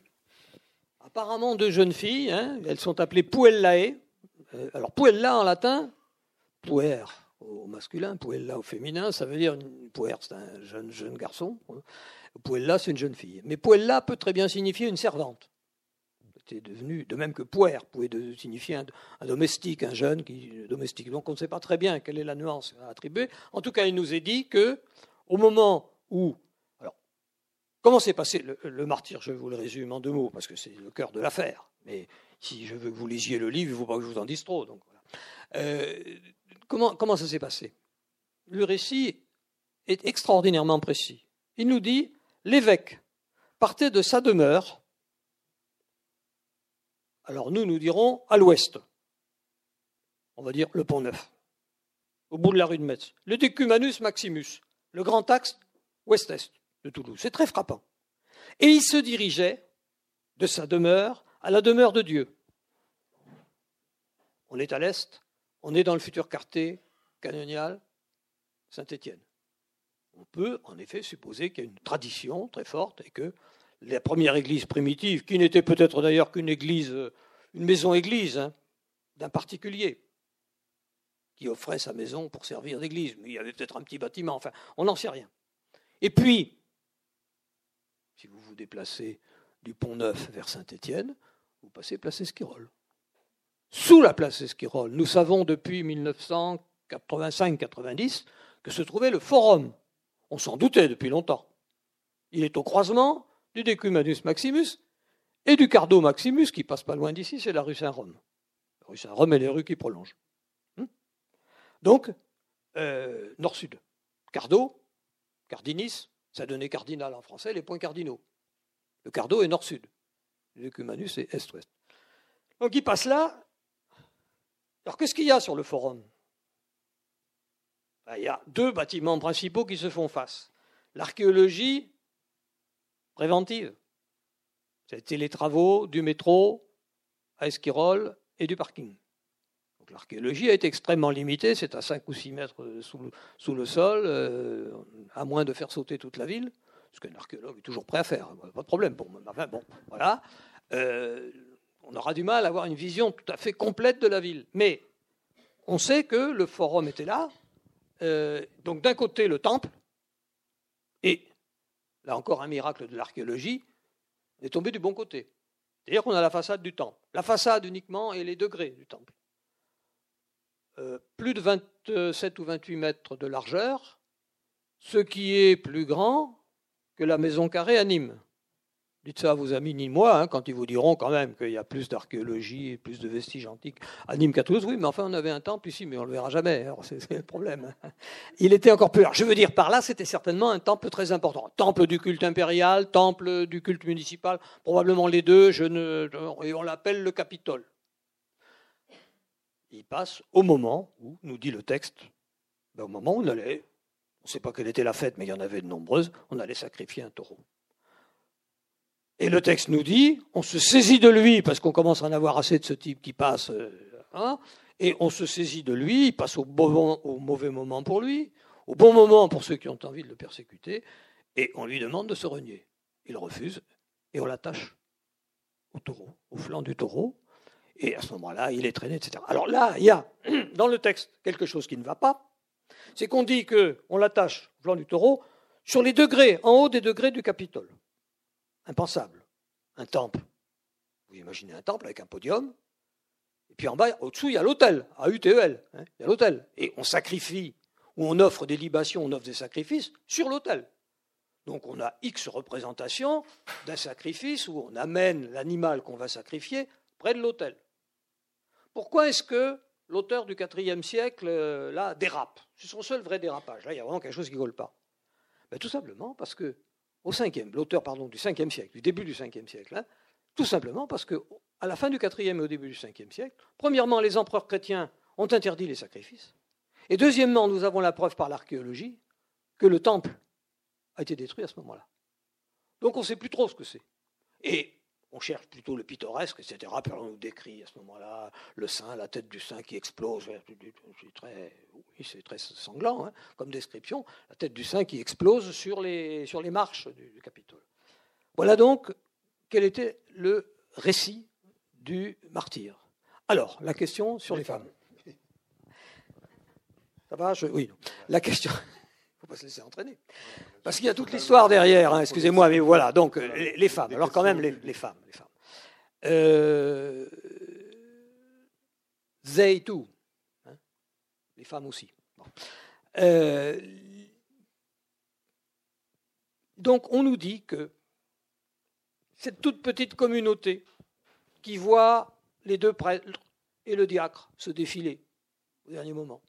Apparemment deux jeunes filles, hein. elles sont appelées puellae. Euh, alors puella en latin, puer au masculin, puella au féminin, ça veut dire, puer c'est un jeune, garçon, puella c'est une jeune fille. Mais puella peut très bien signifier une servante devenu, de même que puer pouvait signifier un, domestique, un jeune qui domestique. Donc on ne sait pas très bien quelle est la nuance à attribuer. En tout cas, il nous est dit que au moment où alors comment s'est passé le, martyr? Je vous le résume en deux mots parce que c'est le cœur de l'affaire. Mais si je veux que vous lisiez le livre, il ne faut pas que je vous en dise trop. Donc euh, comment, comment ça s'est passé? Le récit est extraordinairement précis. Il nous dit l'évêque partait de sa demeure alors nous, nous dirons à l'ouest. On va dire le pont neuf, au bout de la rue de Metz. Le Decumanus Maximus, le grand axe ouest-est de Toulouse. C'est très frappant. Et il se dirigeait de sa demeure à la demeure de Dieu. On est à l'est, on est dans le futur quartier canonial Saint-Étienne. On peut en effet supposer qu'il y a une tradition très forte et que la première église primitive, qui n'était peut-être d'ailleurs qu'une église, une maison-église, hein, d'un particulier qui offrait sa maison pour servir d'église. Mais il y avait peut-être un petit bâtiment, enfin, on n'en sait rien. Et puis, si vous vous déplacez du Pont Neuf vers Saint-Étienne, vous passez place Esquirol. Sous la place Esquirol, nous savons depuis 1985-90 que se trouvait le Forum. On s'en doutait depuis longtemps. Il est au croisement du Decumanus Maximus et du Cardo Maximus, qui passe pas loin d'ici, c'est la rue Saint-Rome. La rue Saint-Rome et les rues qui prolongent. Hmm Donc, euh, nord-sud. Cardo, Cardinis, ça donnait cardinal en français, les points cardinaux. Le Cardo est nord-sud. Le Decumanus est est-ouest. Donc il passe là. Alors qu'est-ce qu'il y a sur le forum? Ben, Il y a deux bâtiments principaux qui se font face. L'archéologie préventive. C'était les travaux du métro à Esquirol et du parking. l'archéologie a été extrêmement limitée, c'est à 5 ou 6 mètres sous, le sol, euh, à moins de faire sauter toute la ville, ce qu'un archéologue est toujours prêt à faire, pas de problème. Bon, enfin, bon voilà. Euh, on aura du mal à avoir une vision tout à fait complète de la ville. Mais on sait que le forum était là. Euh, donc d'un côté le temple, et là encore un miracle de l'archéologie, est tombé du bon côté. C'est-à-dire qu'on a la façade du temple. La façade uniquement et les degrés du temple. Euh, plus de 27 ou 28 mètres de largeur, ce qui est plus grand que la maison carrée à Nîmes. Dites ça à vos amis nîmois, hein, quand ils vous diront quand même qu'il y a plus d'archéologie et plus de vestiges antiques à Nîmes qu'à Toulouse. Oui, mais enfin, on avait un temple ici, mais on ne le verra jamais. C'est le problème. Il était encore plus large. Je veux dire, par là, c'était certainement un temple très important. Temple du culte impérial, temple du culte municipal, probablement les deux. Je ne, et on l'appelle le Capitole. Il passe au moment où, nous dit le texte, ben, au moment où on allait, on ne sait pas quelle était la fête, mais il y en avait de nombreuses, on allait sacrifier un taureau. Et le texte nous dit, on se saisit de lui, parce qu'on commence à en avoir assez de ce type qui passe, euh, hein, et on se saisit de lui, il passe au, au mauvais moment pour lui, au bon moment pour ceux qui ont envie de le persécuter, et on lui demande de se renier. Il refuse, et on l'attache au taureau, au flanc du taureau, et à ce moment-là, il est traîné, etc. Alors là, il y a dans le texte quelque chose qui ne va pas, c'est qu'on dit qu'on l'attache au flanc du taureau sur les degrés, en haut des degrés du Capitole impensable. Un temple. Vous imaginez un temple avec un podium, et puis en bas, au-dessous, il y a l'autel, à UTEL. Hein, il y a l'autel. Et on sacrifie, ou on offre des libations, on offre des sacrifices sur l'autel. Donc on a X représentations d'un sacrifice où on amène l'animal qu'on va sacrifier près de l'autel. Pourquoi est-ce que l'auteur du IVe siècle, euh, là, dérape? C'est son seul vrai dérapage. Là, il y a vraiment quelque chose qui ne colle pas. Ben, tout simplement parce que au cinquième, l'auteur pardon du 5 siècle, du début du 5 siècle, hein, tout simplement parce que à la fin du 4 et au début du 5 siècle, premièrement, les empereurs chrétiens ont interdit les sacrifices, et deuxièmement, nous avons la preuve par l'archéologie que le temple a été détruit à ce moment-là. Donc on ne sait plus trop ce que c'est. Et on cherche plutôt le pittoresque, etc. Puis on nous décrit à ce moment-là le saint, la tête du saint qui explose. C'est très, oui, c'est très sanglant hein, comme description. La tête du saint qui explose sur les, marches du, Capitole. Voilà donc quel était le récit du martyr. Alors, la question sur les, femmes. Ça va? Oui. La question se laisser entraîner. Parce qu'il y a toute l'histoire derrière, hein, excusez-moi, mais voilà, donc les, femmes. Alors quand même, les, femmes. Les femmes. Euh, tout. Hein, les femmes aussi. Euh, donc on nous dit que cette toute petite communauté qui voit les deux prêtres et le diacre se défiler au dernier moment,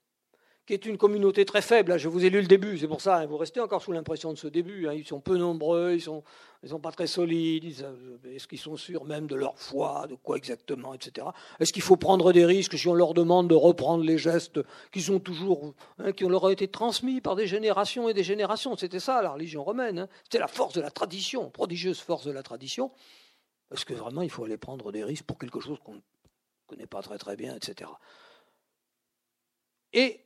qui est une communauté très faible. Je vous ai lu le début, c'est pour ça, hein, vous restez encore sous l'impression de ce début. Hein. Ils sont peu nombreux, ils ne sont, ils sont pas très solides. Est-ce qu'ils sont sûrs même de leur foi, de quoi exactement, etc. Est-ce qu'il faut prendre des risques si on leur demande de reprendre les gestes qui sont toujours, hein, qui leur ont été transmis par des générations et des générations? C'était ça la religion romaine. C'était la force de la tradition, prodigieuse force de la tradition. Est-ce que vraiment il faut aller prendre des risques pour quelque chose qu'on ne connaît pas très très bien, etc. Et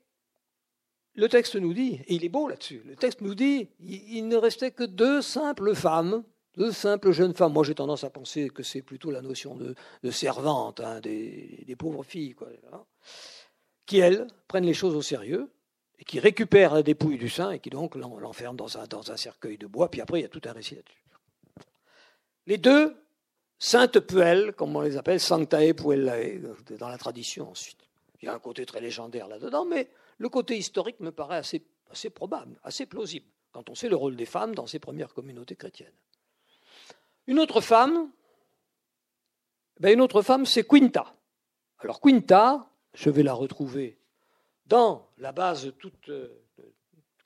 le texte nous dit, et il est beau là-dessus, le texte nous dit, il ne restait que deux simples femmes de simples jeunes femmes. Moi, j'ai tendance à penser que c'est plutôt la notion de, servante, hein, des, pauvres filles, quoi, qui, elles, prennent les choses au sérieux et qui récupèrent la dépouille du saint et qui donc l'enferment dans un, dans un cercueil de bois. Puis après, il y a tout un récit là-dessus. Les deux, saintes puelles, comme on les appelle, sanctae puellae, dans la tradition ensuite. Il y a un côté très légendaire là-dedans, mais le côté historique me paraît assez, probable, assez plausible, quand on sait le rôle des femmes dans ces premières communautés chrétiennes. Une autre femme, ben une autre femme, c'est Quinta. Alors Quinta, je vais la retrouver dans la base toute. Euh,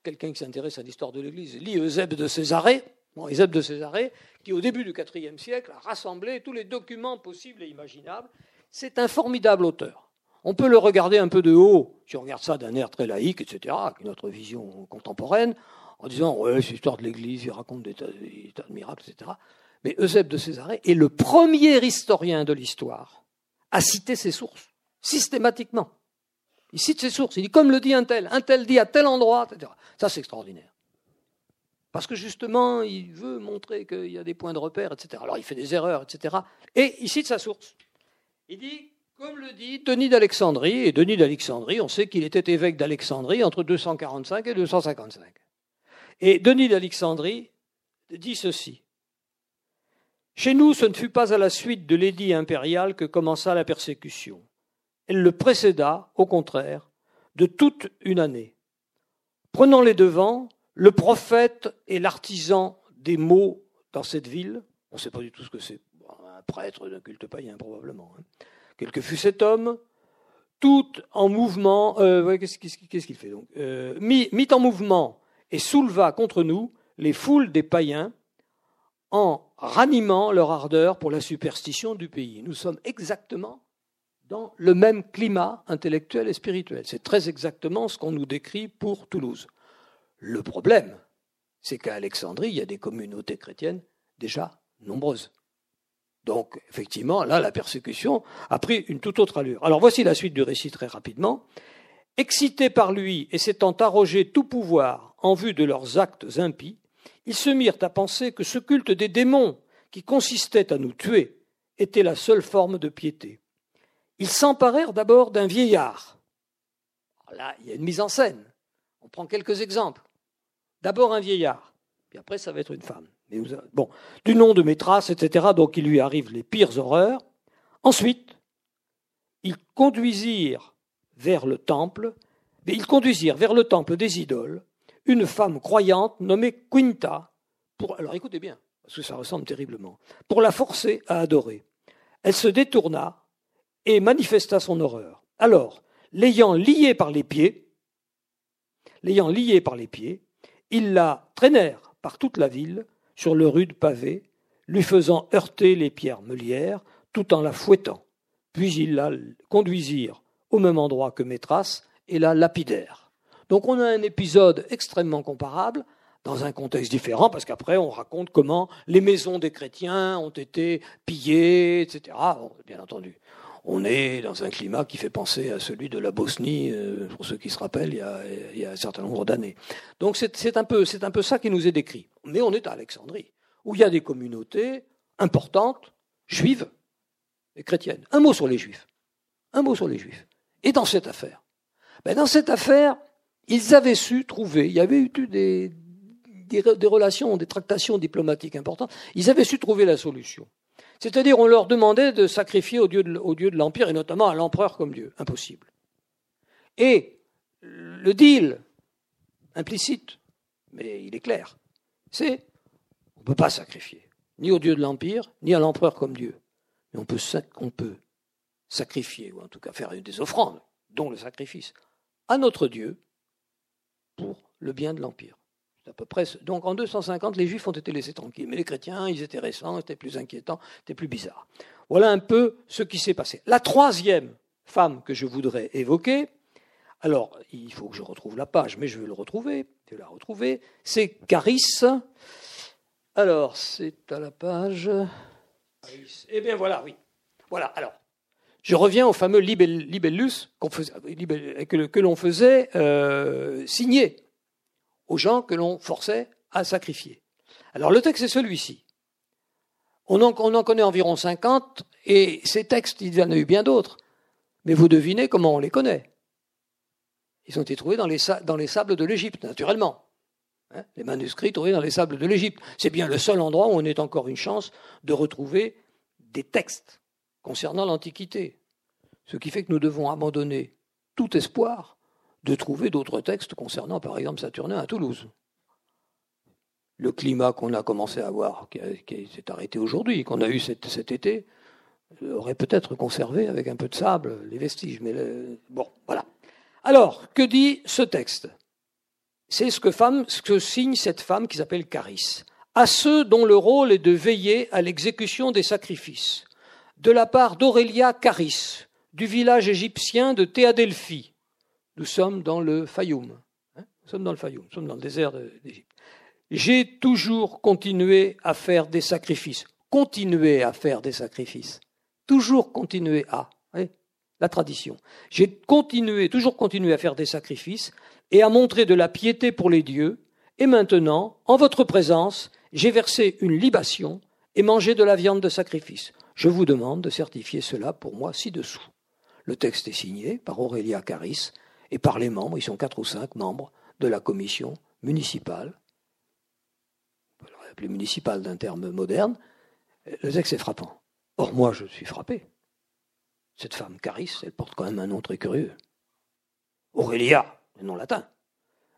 quelqu'un qui s'intéresse à l'histoire de l'Église lit Eusèbe de Césarée, de Césarée, qui au début du IVe siècle a rassemblé tous les documents possibles et imaginables. C'est un formidable auteur. On peut le regarder un peu de haut, si on regarde ça d'un air très laïque, etc., avec notre vision contemporaine, en disant Ouais, c'est l'histoire de l'Église, il raconte des tas, de miracles, etc. Mais Eusèbe de Césarée est le premier historien de l'histoire à citer ses sources, systématiquement. Il cite ses sources, il dit comme le dit un tel, un tel dit à tel endroit, etc. Ça, c'est extraordinaire. Parce que justement, il veut montrer qu'il y a des points de repère, etc. Alors il fait des erreurs, etc. Et il cite sa source. Il dit comme le dit Denis d'Alexandrie, et Denis d'Alexandrie, on sait qu'il était évêque d'Alexandrie entre 245 et 255. Et Denis d'Alexandrie dit ceci. Chez nous, ce ne fut pas à la suite de l'édit impérial que commença la persécution. Elle le précéda, au contraire, de toute une année. Prenant les devants, le prophète et l'artisan des mots dans cette ville, on ne sait pas du tout ce que c'est, un prêtre d'un culte païen probablement, hein, quel que fût cet homme, tout en mouvement, euh, qu'est-ce qu'il fait donc? Euh, mit, en mouvement et souleva contre nous les foules des païens en ranimant leur ardeur pour la superstition du pays. Nous sommes exactement dans le même climat intellectuel et spirituel. C'est très exactement ce qu'on nous décrit pour Toulouse. Le problème, c'est qu'à Alexandrie, il y a des communautés chrétiennes déjà nombreuses. Donc, effectivement, là, la persécution a pris une toute autre allure. Alors, voici la suite du récit très rapidement. Excités par lui et s'étant arrogé tout pouvoir en vue de leurs actes impies, ils se mirent à penser que ce culte des démons, qui consistait à nous tuer, était la seule forme de piété. Ils s'emparèrent d'abord d'un vieillard. là, il y a une mise en scène. On prend quelques exemples. D'abord un vieillard, puis après ça va être une femme bon, du nom de Métras, etc. Donc il lui arrive les pires horreurs. Ensuite, ils conduisirent vers le temple, mais ils conduisirent vers le temple des idoles une femme croyante nommée Quinta, pour, alors écoutez bien, parce que ça ressemble terriblement, pour la forcer à adorer. Elle se détourna et manifesta son horreur. Alors, l'ayant liée par les pieds, l'ayant liée par les pieds, ils la traînèrent par toute la ville sur le rude pavé, lui faisant heurter les pierres meulières, tout en la fouettant. Puis ils la conduisirent au même endroit que Métras et la lapidèrent. Donc on a un épisode extrêmement comparable, dans un contexte différent, parce qu'après on raconte comment les maisons des chrétiens ont été pillées, etc. bien entendu, on est dans un climat qui fait penser à celui de la Bosnie, euh, pour ceux qui se rappellent, il y a, un certain nombre d'années. Donc c'est un, peu, un peu ça qui nous est décrit. Mais on est à Alexandrie, où il y a des communautés importantes, juives et chrétiennes. Un mot sur les juifs. Un mot sur les juifs. Et dans cette affaire ben Dans cette affaire, ils avaient su trouver, il y avait eu des, des, des relations, des tractations diplomatiques importantes, ils avaient su trouver la solution. C'est-à-dire, on leur demandait de sacrifier au dieu de, l'Empire, et notamment à l'empereur comme Dieu. Impossible. Et le deal, implicite, mais il est clair, c'est on ne peut pas sacrifier, ni au dieu de l'Empire, ni à l'empereur comme Dieu. Mais on peut, on peut sacrifier, ou en tout cas faire des offrandes, dont le sacrifice, à notre Dieu pour le bien de l'Empire Donc en 250, les Juifs ont été laissés tranquilles, mais les chrétiens, ils étaient récents, étaient plus inquiétants, étaient plus bizarres. Voilà un peu ce qui s'est passé. La troisième femme que je voudrais évoquer, alors il faut que je retrouve la page, mais je vais le retrouver, je vais la retrouver, c'est Caris. Alors c'est à la page. Eh bien voilà, oui. Voilà. Alors je reviens au fameux libellus que, l'on faisait euh, signer aux gens que l'on forçait à sacrifier. Alors le texte est celui-ci. On en, on en connaît environ 50, et ces textes, il y en a eu bien d'autres. Mais vous devinez comment on les connaît. Ils ont été trouvés dans les, dans les sables de l'Égypte, naturellement. Hein, les manuscrits trouvés dans les sables de l'Égypte. C'est bien le seul endroit où on ait encore une chance de retrouver des textes concernant l'Antiquité. Ce qui fait que nous devons abandonner tout espoir de trouver d'autres textes concernant, par exemple, Saturnin à Toulouse. Le climat qu'on a commencé à avoir, qui, s'est arrêté aujourd'hui, qu'on a eu cet, été, aurait peut-être conservé avec un peu de sable les vestiges. Mais bon, voilà. Alors, que dit ce texte? C'est ce que, ce que signe cette femme qui s'appelle Caris. À ceux dont le rôle est de veiller à l'exécution des sacrifices, de la part d'Aurélia Caris, du village égyptien de Théadelphie. Nous sommes dans le Fayoum. Hein. nous sommes dans le Fayoum, nous sommes dans le désert d'Égypte. J'ai toujours continué à faire des sacrifices. Continuer à faire des sacrifices. Toujours continuer à la tradition. J'ai continué, toujours continué à faire des sacrifices et à montrer de la piété pour les dieux, et maintenant, en votre présence, j'ai versé une libation et mangé de la viande de sacrifice. Je vous demande de certifier cela pour moi ci-dessous. Le texte est signé par Aurélia Caris et par les membres, ils sont quatre ou cinq membres de la commission municipale, on peut l'appeler municipale d'un terme moderne. Le texte est frappant. Or, moi, je suis frappé. Cette femme, Caris, elle porte quand même un nom très curieux. Aurélia, un nom latin.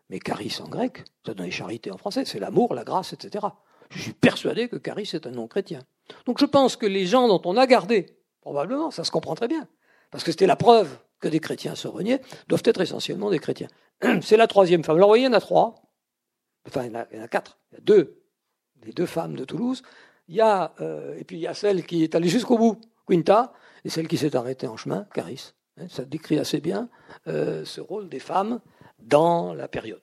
Mais Caris en grec, ça donne les charités en français, c'est l'amour, la grâce, etc. Je suis persuadé que Caris est un nom chrétien. Donc je pense que les gens dont on a gardé, probablement, ça se comprend très bien, parce que c'était la preuve que des chrétiens se reniaient, doivent être essentiellement des chrétiens. C'est la troisième femme. Alors vous voyez, il y en a trois. Enfin, il y en a, quatre. Il y a deux. Les deux femmes de Toulouse. Il y a, euh, et puis il y a celle qui est allée jusqu'au bout, Quinta, et celle qui s'est arrêtée en chemin, Caris. Hein, ça décrit assez bien euh, ce rôle des femmes dans la période.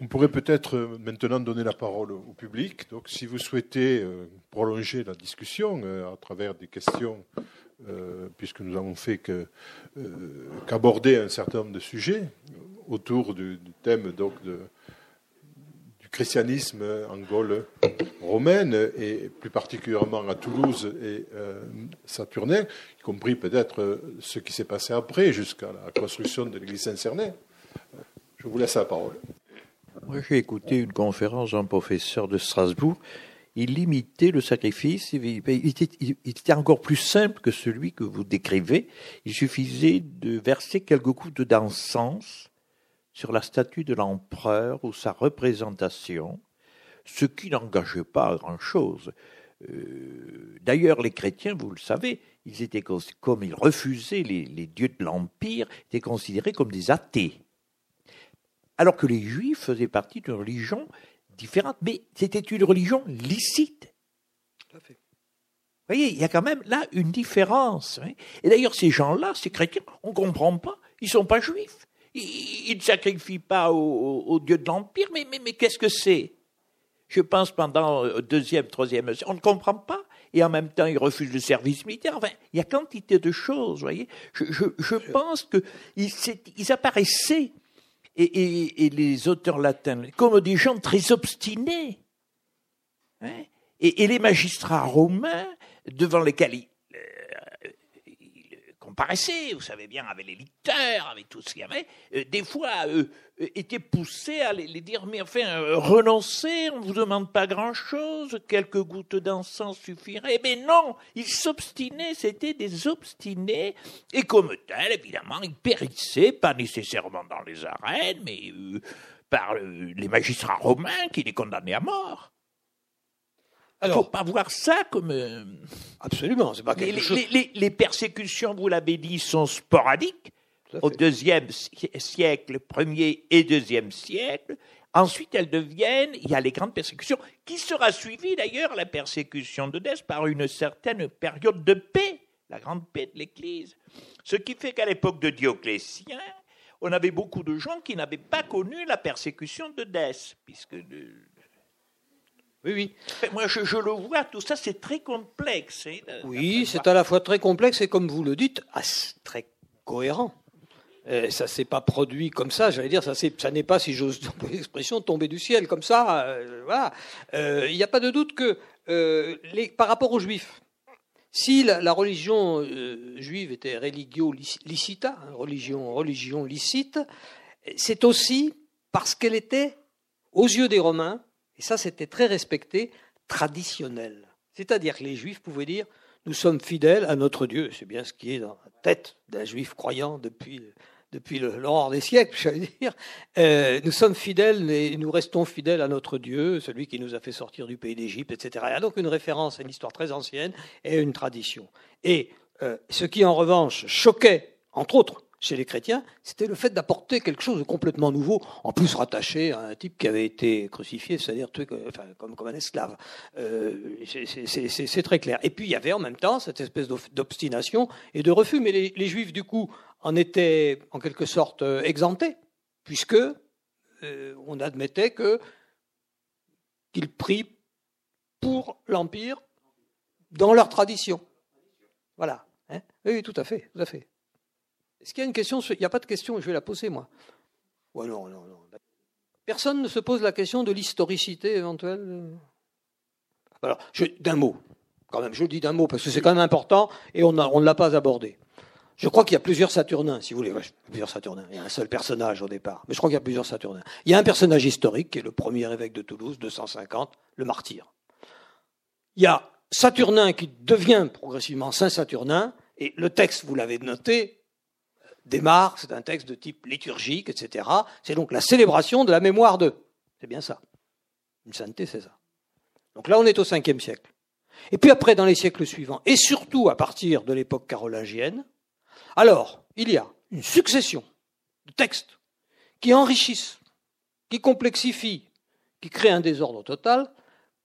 On pourrait peut-être euh, maintenant donner la parole au public. Donc, si vous souhaitez prolonger la discussion à travers des questions, puisque nous avons fait qu'aborder un certain nombre de sujets autour du, thème donc de, christianisme en Gaule romaine, et plus particulièrement à Toulouse et euh, Saturnin, y compris peut-être euh, ce qui s'est passé après, jusqu'à la construction de l'église Saint-Cernin. Je vous laisse la parole. Moi, j'ai écouté une conférence d'un professeur de Strasbourg. Il limitait le sacrifice. Il était, encore plus simple que celui que vous décrivez. Il suffisait de verser quelques gouttes d'encens sur la statue de l'empereur ou sa représentation, ce qui n'engageait pas grand-chose. Euh, d'ailleurs, les chrétiens, vous le savez, ils étaient comme ils refusaient les, dieux de l'empire, étaient considérés comme des athées. Alors que les juifs faisaient partie d'une religion différente, mais c'était une religion licite. Tout à fait. Vous voyez, il y a quand même là une différence. Hein. Et d'ailleurs, ces gens-là, ces chrétiens, on ne comprend pas, ils ne sont pas juifs. Il ne sacrifie pas au, dieu de l'Empire, mais, mais, mais qu'est-ce que c'est? Je pense pendant le deuxième, troisième, on ne comprend pas. Et en même temps, il refuse le service militaire. Enfin, il y a quantité de choses, vous voyez. Je, je, je pense qu'ils ils apparaissaient, et, les auteurs latins, comme des gens très obstinés. Hein et, les magistrats romains, devant lesquels vous savez bien, avec les lecteurs, avec tout ce qu'il y avait, euh, des fois euh, euh, étaient poussés à les, dire, mais enfin, renoncez, on ne vous demande pas grand-chose, quelques gouttes d'encens suffiraient. Mais non, ils s'obstinaient, c'était des obstinés, et comme tel, évidemment, ils périssaient, pas nécessairement dans les arènes, mais par les magistrats romains qui les condamnaient à mort. Il ne faut pas voir ça comme. Euh, Absolument, c'est pas quelque les, chose. Les, persécutions, vous l'avez dit, sont sporadiques. Au deuxième siècle, premier et deuxième siècle. Ensuite, elles deviennent, il y a les grandes persécutions, qui sera suivie d'ailleurs, la persécution de Dès, par une certaine période de paix, la grande paix de l'Église. Ce qui fait qu'à l'époque de Dioclétien, on avait beaucoup de gens qui n'avaient pas connu la persécution de Dès, puisque oui, oui. Moi, je, le vois, tout ça, c'est très complexe. Hein, oui, c'est à la fois très complexe et, comme vous le dites, très cohérent. Euh, ça s'est pas produit comme ça, j'allais dire, ça, ça n'est pas, si j'ose l'expression, tombé du ciel comme ça. Euh, voilà. Euh, il n'y a pas de doute que euh, par rapport aux juifs, si la, religion juive était religio licita, hein, religion, religion licite, c'est aussi parce qu'elle était, aux yeux des Romains, et ça c'était très respecté, traditionnelle. C'est-à-dire que les juifs pouvaient dire nous sommes fidèles à notre Dieu. C'est bien ce qui est dans la tête d'un juif croyant depuis depuis des siècles, j'allais dire, euh, nous sommes fidèles et nous restons fidèles à notre Dieu, celui qui nous a fait sortir du pays d'Égypte, etc. Il y a donc une référence à une histoire très ancienne et à une tradition. Et euh, ce qui, en revanche, choquait, entre autres, chez les chrétiens, c'était le fait d'apporter quelque chose de complètement nouveau, en plus rattaché à un type qui avait été crucifié, c'est-à-dire tué enfin, comme, un esclave. Euh, c'est très clair. Et puis il y avait en même temps cette espèce d'obstination et de refus. Mais les, Juifs, du coup, en étaient en quelque sorte euh, exemptés, puisque euh, on admettait que qu'ils prient pour l'empire dans leur tradition. Voilà. Hein oui, tout à fait, tout à fait. Est-ce qu'il y a une question Il n'y a pas de question, je vais la poser moi. Ouais, non, non, non. Personne ne se pose la question de l'historicité éventuelle Alors, d'un mot, quand même, je le dis d'un mot parce que c'est quand même important et on, ne l'a pas abordé. Je crois qu'il y a plusieurs Saturnins, si vous voulez. plusieurs Saturnins. Il y a un seul personnage au départ. Mais je crois qu'il y a plusieurs Saturnins. Il y a un personnage historique qui est le premier évêque de Toulouse, 250, le martyr. Il y a Saturnin qui devient progressivement Saint Saturnin. Et le texte, vous l'avez noté, démarre, c'est un texte de type liturgique, etc. C'est donc la célébration de la mémoire d'eux. C'est bien ça. Une sainteté, c'est ça. Donc là, on est au 5e siècle. Et puis après, dans les siècles suivants, et surtout à partir de l'époque carolingienne, alors, il y a une succession de textes qui enrichissent, qui complexifient, qui créent un désordre total,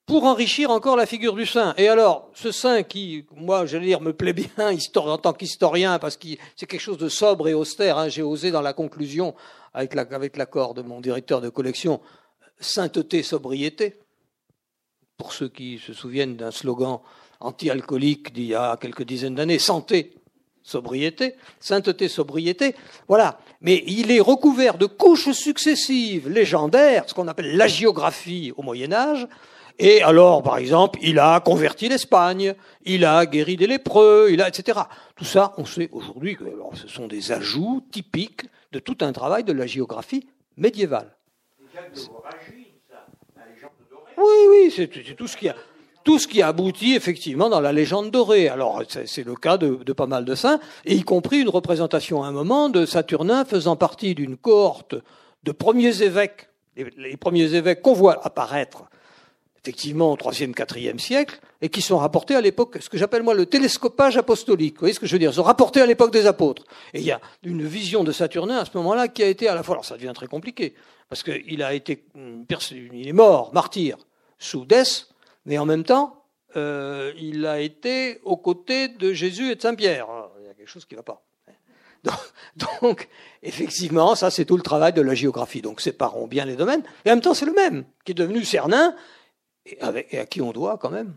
pour enrichir encore la figure du saint. Et alors, ce saint qui, moi, j'allais dire, me plaît bien en tant qu'historien, parce que c'est quelque chose de sobre et austère. Hein. J'ai osé dans la conclusion, avec l'accord de mon directeur de collection, sainteté, sobriété. Pour ceux qui se souviennent d'un slogan anti-alcoolique d'il y a quelques dizaines d'années, santé, sobriété, sainteté, sobriété, voilà. Mais il est recouvert de couches successives légendaires, ce qu'on appelle la géographie au Moyen Âge, et alors, par exemple, il a converti l'Espagne, il a guéri des lépreux, il a, etc. Tout ça, on sait aujourd'hui que ce sont des ajouts typiques de tout un travail de la géographie médiévale. Oui, oui, c'est tout ce qui a tout aboutit effectivement dans la légende dorée. Alors c'est le cas de, de, pas mal de saints, et y compris une représentation à un moment de Saturnin faisant partie d'une cohorte de premiers évêques, les premiers évêques qu'on voit apparaître effectivement au IIIe, IVe siècle, et qui sont rapportés à l'époque, ce que j'appelle moi le télescopage apostolique. Vous voyez ce que je veux dire? Ils sont rapportés à l'époque des apôtres. Et il y a une vision de Saturnin à ce moment-là qui a été à la fois, alors ça devient très compliqué, parce qu'il a été, il est mort, martyr, sous Dès, mais en même temps, euh, il a été aux côtés de Jésus et de Saint-Pierre. Il y a quelque chose qui ne va pas. Donc, effectivement, ça c'est tout le travail de la géographie. Donc séparons bien les domaines. Et en même temps, c'est le même, qui est devenu Cernin, et, à qui on doit quand même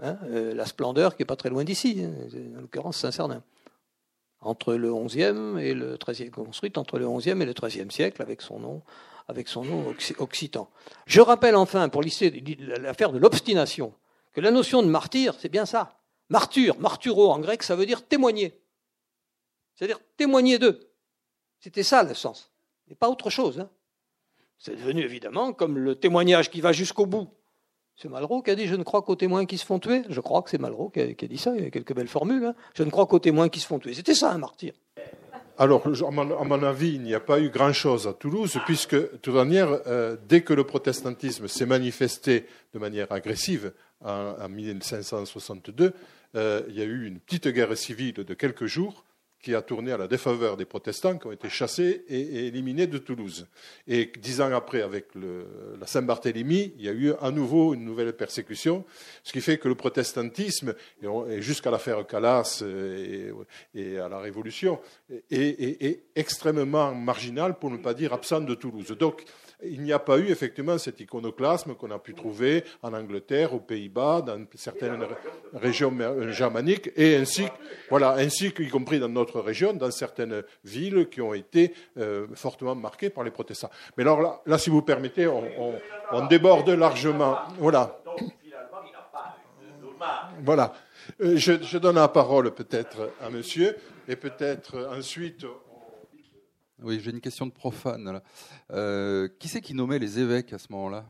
hein, euh, la splendeur qui n'est pas très loin d'ici, hein, en l'occurrence Saint-Cernin. Entre le 11e et le 13e, construite entre le 11e et le 13e siècle avec son nom, avec son nom occitan. Je rappelle enfin, pour l'affaire de l'obstination, que la notion de martyr, c'est bien ça. Martyr, martyro en grec, ça veut dire témoigner. C'est-à-dire témoigner d'eux. C'était ça le sens. Et pas autre chose. Hein. C'est devenu évidemment comme le témoignage qui va jusqu'au bout c'est Malraux qui a dit Je ne crois qu'aux témoins qui se font tuer. Je crois que c'est Malraux qui a, dit ça. Il y a quelques belles formules. Hein. Je ne crois qu'aux témoins qui se font tuer. C'était ça un martyr. Alors, à mon, avis, il n'y a pas eu grand-chose à Toulouse, puisque, de toute manière, euh, dès que le protestantisme s'est manifesté de manière agressive en, 1562, euh, il y a eu une petite guerre civile de quelques jours qui a tourné à la défaveur des protestants qui ont été chassés et, éliminés de Toulouse. Et dix ans après, avec la Saint-Barthélemy, il y a eu à nouveau une nouvelle persécution, ce qui fait que le protestantisme, jusqu'à l'affaire Calas et, à la Révolution, est, extrêmement marginal, pour ne pas dire absent de Toulouse. Donc, il n'y a pas eu effectivement cet iconoclasme qu'on a pu trouver en Angleterre, aux Pays-Bas, dans certaines régions germaniques, et ainsi, voilà, ainsi y compris dans notre région, dans certaines villes qui ont été euh, fortement marquées par les protestants. Mais alors là, là si vous permettez, on, on, déborde largement. Voilà. Voilà. Euh, je, donne la parole peut-être à monsieur et peut-être ensuite. Oui, j'ai une question de profane. Euh, qui c'est qui nommait les évêques à ce moment-là?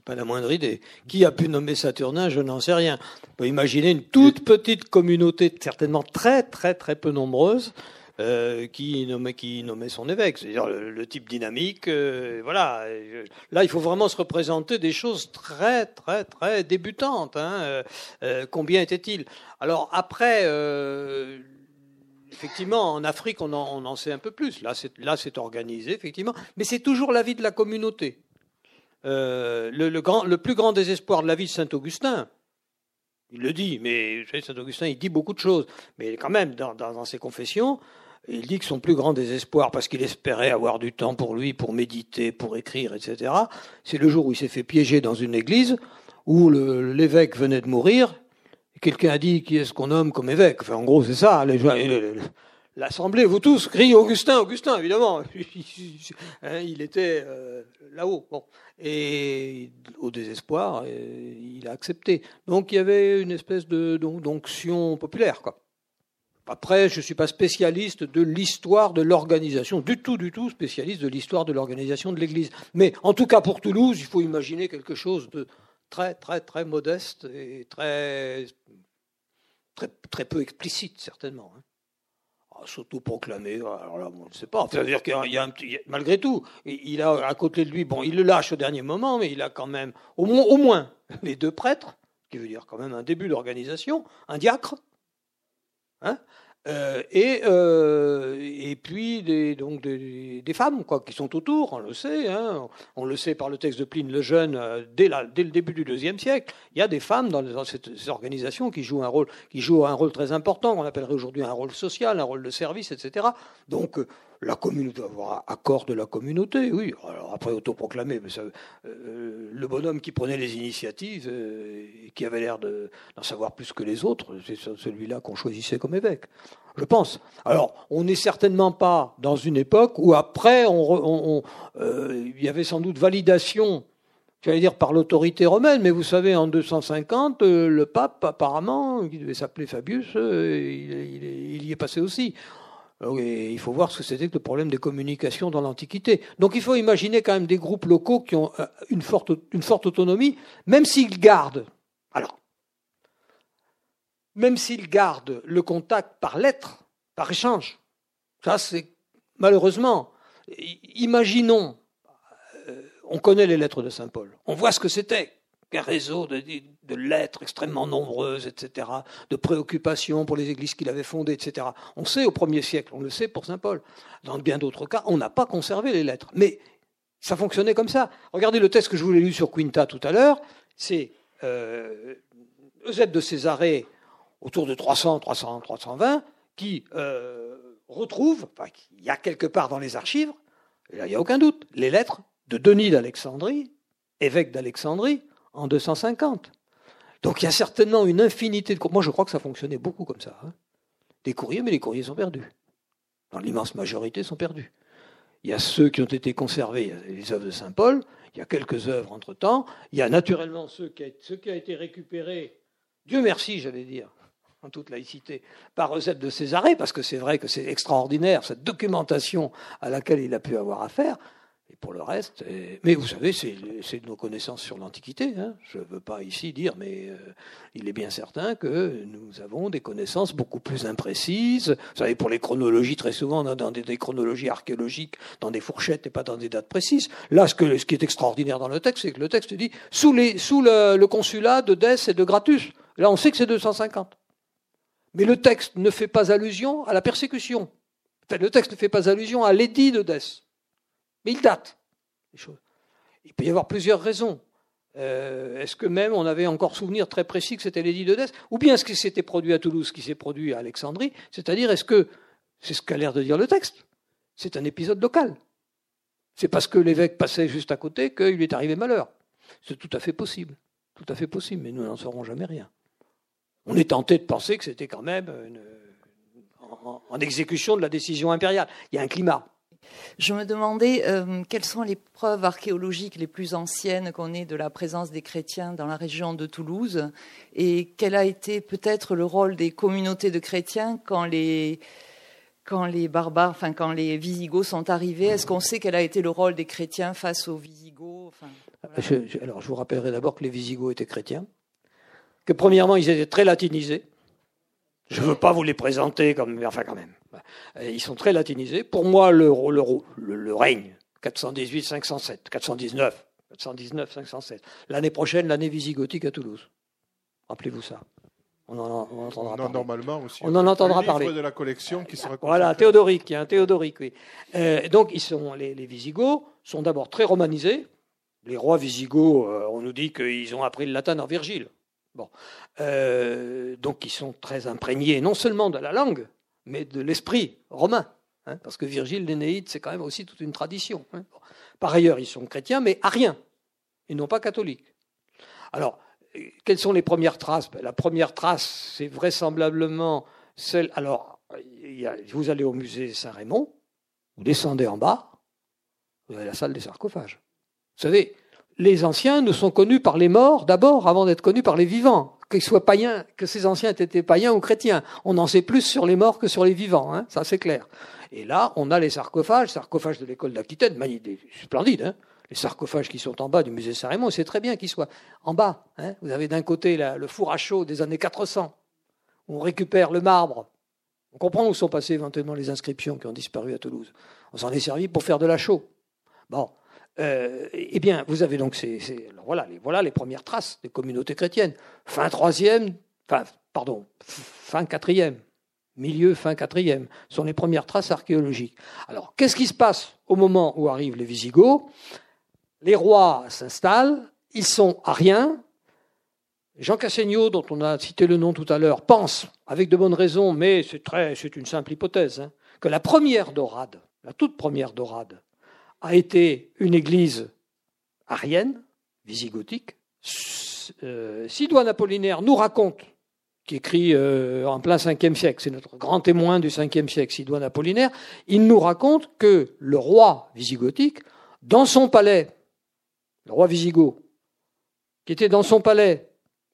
Pas la moindre idée. Qui a pu nommer Saturnin Je n'en sais rien. On peut imaginer une toute petite communauté, certainement très très très peu nombreuse, euh, qui, nommait, qui nommait son évêque. C'est-à-dire le, type dynamique. Euh, voilà. Là, il faut vraiment se représenter des choses très très très débutantes. Hein. Euh, combien était-il? Alors après. Effectivement, en Afrique, on en, on en, sait un peu plus. Là, c'est organisé, effectivement. Mais c'est toujours la vie de la communauté. Euh, le, plus grand désespoir de la vie de Saint-Augustin, il le dit, mais Saint-Augustin, il dit beaucoup de choses, mais quand même, dans, ses confessions, il dit que son plus grand désespoir, parce qu'il espérait avoir du temps pour lui, pour méditer, pour écrire, etc., c'est le jour où il s'est fait piéger dans une église, où l'évêque venait de mourir, quelqu'un a dit qui est-ce qu'on nomme comme évêque? Enfin, en gros, c'est ça. L'Assemblée, vous tous, criez Augustin, Augustin, évidemment. Hein, il était euh, là-haut. Bon. Et au désespoir, il a accepté. Donc il y avait une espèce d'onction populaire. Quoi. Après, je ne suis pas spécialiste de l'histoire de l'organisation, du tout, du tout spécialiste de l'histoire de l'organisation de l'Église. Mais en tout cas pour Toulouse, il faut imaginer quelque chose de très, très, très modeste et très, très, très peu explicite, certainement. Ah, s'auto-proclamer, alors là, on ne sait pas. C'est-à-dire qu'il y a un petit, malgré tout, il a à côté de lui, bon, il le lâche au dernier moment, mais il a quand même au moins, au moins les deux prêtres, qui veut dire quand même un début d'organisation, un diacre, hein, euh, et, euh, et puis des, donc des, des, femmes quoi, qui sont autour, on le sait, hein, on le sait par le texte de Pline le Jeune euh, dès, la, dès le début du deuxième siècle. Il y a des femmes dans, dans cette, ces organisations qui jouent un rôle, qui jouent un rôle très important, qu'on appellerait aujourd'hui un rôle social, un rôle de service, etc. Donc la communauté, avoir accord de la communauté, oui. Alors après, autoproclamé, mais ça, euh, le bonhomme qui prenait les initiatives, euh, qui avait l'air d'en savoir plus que les autres, c'est celui-là qu'on choisissait comme évêque, je pense. Alors, on n'est certainement pas dans une époque où après, euh, il y avait sans doute validation j'allais dire par l'autorité romaine, mais vous savez, en 250, le pape, apparemment, qui devait s'appeler Fabius, il, y est passé aussi il faut voir ce que c'était que le problème des communications dans l'Antiquité. Donc il faut imaginer quand même des groupes locaux qui ont euh, une forte, autonomie, même s'ils gardent, alors, même s'ils gardent le contact par lettre, par échange. Ça, c'est malheureusement. Imaginons, euh, on connaît les lettres de Saint Paul, on voit ce que c'était un réseau de, lettres extrêmement nombreuses, etc., de préoccupations pour les églises qu'il avait fondées, etc. On sait au premier siècle, on le sait pour Saint Paul. Dans bien d'autres cas, on n'a pas conservé les lettres. Mais ça fonctionnait comme ça. Regardez le texte que je vous ai lu sur Quinta tout à l'heure. C'est euh, Eusèbe de Césarée, autour de 300, 300, 320, qui euh, retrouve, il y a quelque part dans les archives, là il n'y a aucun doute, les lettres de Denis d'Alexandrie, évêque d'Alexandrie, en 250. Donc il y a certainement une infinité de Moi, je crois que ça fonctionnait beaucoup comme ça. Hein. Des courriers, mais les courriers sont perdus. Dans l'immense majorité, sont perdus. Il y a ceux qui ont été conservés, les œuvres de Saint Paul, il y a quelques œuvres entre-temps, il y a naturellement ceux qui a été récupéré, Dieu merci, j'allais dire, en toute laïcité, par Eusèbe de Césarée, parce que c'est vrai que c'est extraordinaire, cette documentation à laquelle il a pu avoir affaire, pour le reste, mais vous savez, c'est de nos connaissances sur l'Antiquité. Hein. Je ne veux pas ici dire, mais euh, il est bien certain que nous avons des connaissances beaucoup plus imprécises. Vous savez, pour les chronologies, très souvent, on dans des, chronologies archéologiques, dans des fourchettes et pas dans des dates précises. Là, ce, qui est extraordinaire dans le texte, c'est que le texte dit sous, les, sous le, le consulat de Dès et de Gratus. Là, on sait que c'est 250. Mais le texte ne fait pas allusion à la persécution. Enfin, le texte ne fait pas allusion à l'édit de Dès. Mais il date. Il peut y avoir plusieurs raisons. Euh, est-ce que même on avait encore souvenir très précis que c'était l'édit de Dès Ou bien ce qui s'était produit à Toulouse, qui s'est produit à Alexandrie C'est-à-dire, est-ce que, c'est ce qu'a l'air de dire le texte, c'est un épisode local C'est parce que l'évêque passait juste à côté qu'il lui est arrivé malheur. C'est tout à fait possible. Tout à fait possible, mais nous n'en saurons jamais rien. On est tenté de penser que c'était quand même en exécution de la décision impériale. Il y a un climat Je me demandais euh, quelles sont les preuves archéologiques les plus anciennes qu'on ait de la présence des chrétiens dans la région de Toulouse et quel a été peut-être le rôle des communautés de chrétiens quand les, quand les barbares, enfin quand les Visigoths sont arrivés? Est-ce qu'on sait quel a été le rôle des chrétiens face aux Visigoths Alors je vous rappellerai d'abord que les Visigoths étaient chrétiens, que premièrement ils étaient très latinisés. Je ne veux pas vous les présenter comme, enfin quand même. Euh, ils sont très latinisés. Pour moi, le, le, le, règne, 418, 507, 419, 419, 507. L'année prochaine, l'année visigothique à Toulouse. Rappelez-vous ça. On en, on entendra parler. Normalement aussi. On en entendra parler. de la collection qui sera Voilà, Théodoric, il y a un Théodoric, oui. Euh, donc, ils sont, les, les Visigoths sont d'abord très romanisés. Les rois visigoths, euh, on nous dit qu'ils ont appris le latin en Virgile. Bon. Euh, donc, ils sont très imprégnés non seulement de la langue, mais de l'esprit romain. Hein, parce que Virgile, l'Énéide, c'est quand même aussi toute une tradition. Hein. Par ailleurs, ils sont chrétiens, mais ariens, et non pas catholiques. Alors, quelles sont les premières traces? Ben, La première trace, c'est vraisemblablement celle. Alors, vous allez au musée Saint-Raymond, vous descendez en bas, vous avez la salle des sarcophages. Vous savez, les anciens ne sont connus par les morts d'abord, avant d'être connus par les vivants qu'ils soient païens, que ces anciens étaient païens ou chrétiens. On en sait plus sur les morts que sur les vivants, hein, ça c'est clair. Et là, on a les sarcophages, sarcophages de l'école d'Aquitaine, splendide, hein, les sarcophages qui sont en bas du musée Saint-Raymond, c'est très bien qu'ils soient en bas. Hein. Vous avez d'un côté le four à chaud des années 400, on récupère le marbre. On comprend où sont passées éventuellement les inscriptions qui ont disparu à Toulouse. On s'en est servi pour faire de la chaux. Bon, eh bien, vous avez donc ces, voilà, les, premières traces des communautés chrétiennes. Fin troisième, enfin, pardon, fin quatrième, milieu, fin quatrième, sont les premières traces archéologiques. Alors, qu'est-ce qui se passe au moment où arrivent les Visigoths? Les rois s'installent, ils sont ariens. Jean Cassegnot, dont on a cité le nom tout à l'heure, pense, avec de bonnes raisons, mais c'est une simple hypothèse, hein, que la première dorade, la toute première dorade, a été une église arienne, visigothique. Euh, Sidoine Apollinaire nous raconte, qui écrit euh, en plein 5e siècle, c'est notre grand témoin du 5e siècle, Sidoine Apollinaire, il nous raconte que le roi visigothique, dans son palais, le roi visigoth, qui était dans son palais,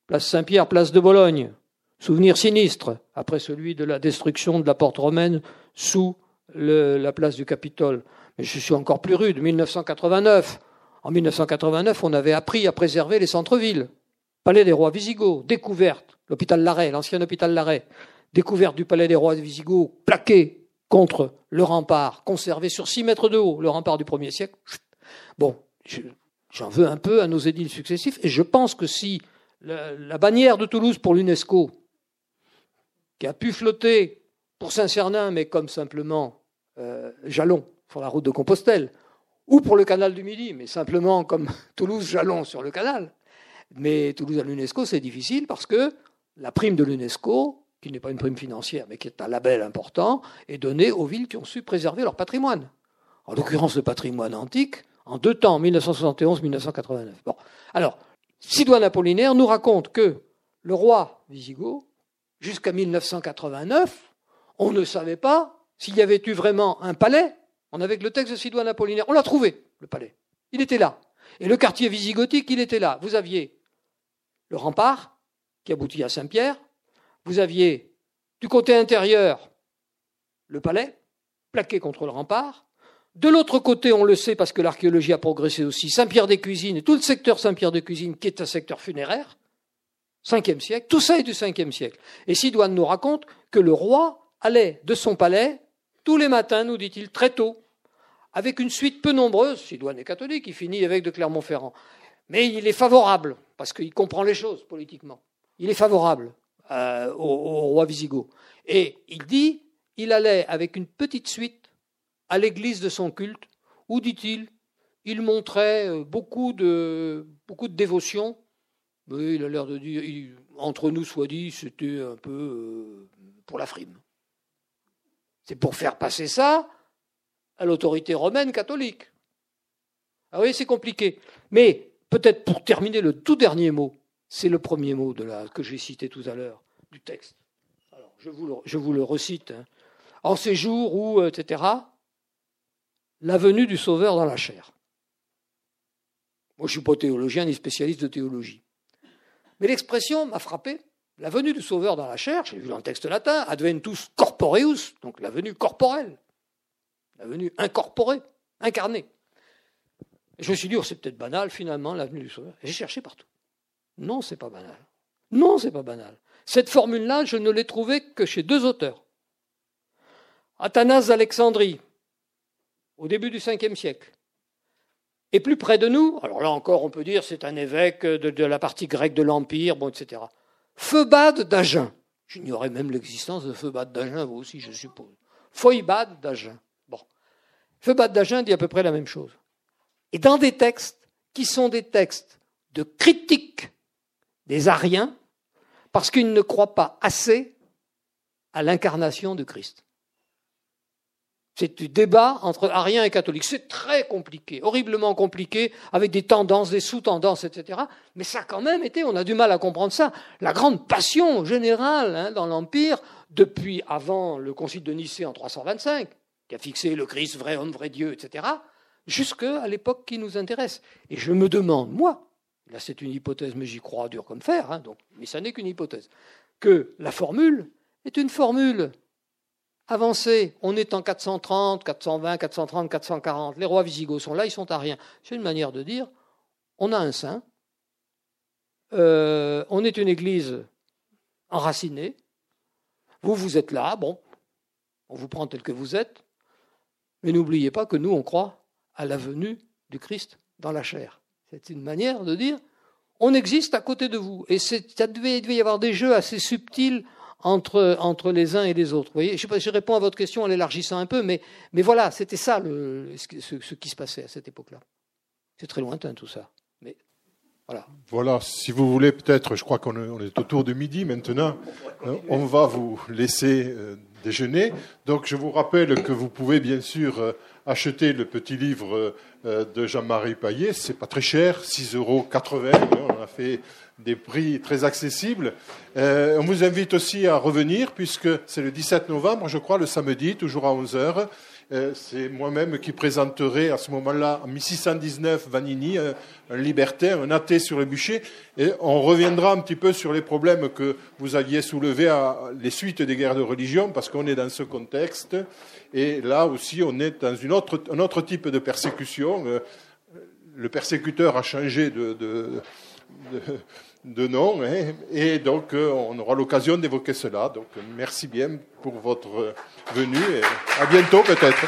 place Saint-Pierre, place de Bologne, souvenir sinistre, après celui de la destruction de la porte romaine sous la place du Capitole, je suis encore plus rude, 1989. En 1989, on avait appris à préserver les centres-villes. Palais des rois Visigoths, découverte, l'hôpital Larrey, l'ancien hôpital Larrey, découverte du palais des rois Visigoths, plaqué contre le rempart, conservé sur 6 mètres de haut, le rempart du 1er siècle. Bon, j'en veux un peu à nos édiles successifs, et je pense que si la, bannière de Toulouse pour l'UNESCO, qui a pu flotter pour Saint-Cernin, mais comme simplement euh, jalon, sur la route de Compostelle, ou pour le canal du Midi, mais simplement comme Toulouse-Jalon sur le canal. Mais Toulouse à l'UNESCO, c'est difficile parce que la prime de l'UNESCO, qui n'est pas une prime financière, mais qui est un label important, est donnée aux villes qui ont su préserver leur patrimoine. En l'occurrence, le patrimoine antique, en deux temps, 1971-1989. Bon. Alors, Sidoine Apollinaire nous raconte que le roi Visigoth, jusqu'à 1989, on ne savait pas s'il y avait eu vraiment un palais on avait le texte de Sidoine Apollinaire. On l'a trouvé, le palais. Il était là. Et le quartier visigothique, il était là. Vous aviez le rempart, qui aboutit à Saint-Pierre. Vous aviez, du côté intérieur, le palais, plaqué contre le rempart. De l'autre côté, on le sait parce que l'archéologie a progressé aussi, Saint-Pierre-des-Cuisines et tout le secteur Saint-Pierre-des-Cuisines, qui est un secteur funéraire, 5e siècle, tout ça est du 5e siècle. Et Sidoine nous raconte que le roi allait de son palais tous les matins, nous dit-il, très tôt, avec une suite peu nombreuse, Sidoine est catholique, il finit évêque de Clermont-Ferrand. Mais il est favorable, parce qu'il comprend les choses politiquement. Il est favorable euh, au, roi Visigoth. Et il dit, il allait avec une petite suite à l'église de son culte, où, dit-il, il montrait euh, beaucoup de, beaucoup de dévotion. Mais il a l'air de dire, entre nous soit dit, c'était un peu euh, pour la frime. C'est pour faire passer ça à l'autorité romaine catholique. Ah oui, c'est compliqué. Mais peut-être pour terminer le tout dernier mot, c'est le premier mot que j'ai cité tout à l'heure du texte. Alors, je vous le, je recite. Hein. En ces jours où, etc., la venue du Sauveur dans la chair. Moi, je ne suis pas théologien ni spécialiste de théologie. Mais l'expression m'a frappé. La venue du Sauveur dans la chair, j'ai vu dans le texte latin, adventus corporeus, donc la venue corporelle, la venue incorporée, incarnée. Je me suis dit, oh, c'est peut-être banal finalement, la venue du Sauveur. J'ai cherché partout. Non, c'est pas banal. Non, c'est pas banal. Cette formule-là, je ne l'ai trouvée que chez deux auteurs. Athanas d'Alexandrie, au début du Ve siècle. Et plus près de nous, alors là encore, on peut dire c'est un évêque de, la partie grecque de l'Empire, bon, etc. Feubad d'Agen. J'ignorais même l'existence de Feubad d'Agen, vous aussi, je suppose. Foibad d'Agen. Bon. Feubad d'Agen dit à peu près la même chose. Et dans des textes qui sont des textes de critique des Ariens, parce qu'ils ne croient pas assez à l'incarnation de Christ. C'est du débat entre ariens et catholiques. C'est très compliqué, horriblement compliqué, avec des tendances, des sous-tendances, etc. Mais ça a quand même été, on a du mal à comprendre ça, la grande passion générale hein, dans l'Empire, depuis avant le concile de Nicée en 325, qui a fixé le Christ, vrai homme, vrai Dieu, etc., jusqu'à l'époque qui nous intéresse. Et je me demande, moi, là c'est une hypothèse, mais j'y crois dur comme fer, hein, donc, mais ça n'est qu'une hypothèse, que la formule est une formule avancé. On est en 430, 420, 430, 440. Les rois visigoths sont là, ils sont à rien. C'est une manière de dire on a un saint, euh, on est une église enracinée, vous, vous êtes là, bon, on vous prend tel que vous êtes, mais n'oubliez pas que nous, on croit à la venue du Christ dans la chair. C'est une manière de dire on existe à côté de vous. Et il devait y avoir des jeux assez subtils entre, les uns et les autres. Vous voyez, je, réponds à votre question en l'élargissant un peu, mais, voilà, c'était ça ce, qui se passait à cette époque-là. C'est très lointain tout ça. Mais voilà. Voilà, si vous voulez, peut-être, je crois qu'on est autour de midi maintenant, euh, on va vous laisser euh, déjeuner. Donc je vous rappelle que vous pouvez bien sûr euh, acheter le petit livre de Jean-Marie Paillet. C'est pas très cher, 6,80 euros. On a fait des prix très accessibles. Euh, on vous invite aussi à revenir, puisque c'est le 17 novembre, je crois, le samedi, toujours à 11h. Euh, c'est moi-même qui présenterai à ce moment-là, en 1619, Vanini, un, un, libertin, un athée sur le bûcher. Et on reviendra un petit peu sur les problèmes que vous aviez soulevés à les suites des guerres de religion, parce qu'on est dans ce contexte. Et là aussi, on est dans une autre, un autre type de persécution. Euh, le persécuteur a changé de, de de nom. Hein, et donc, euh, on aura l'occasion d'évoquer cela. Donc, merci bien pour votre venue et à bientôt peut-être.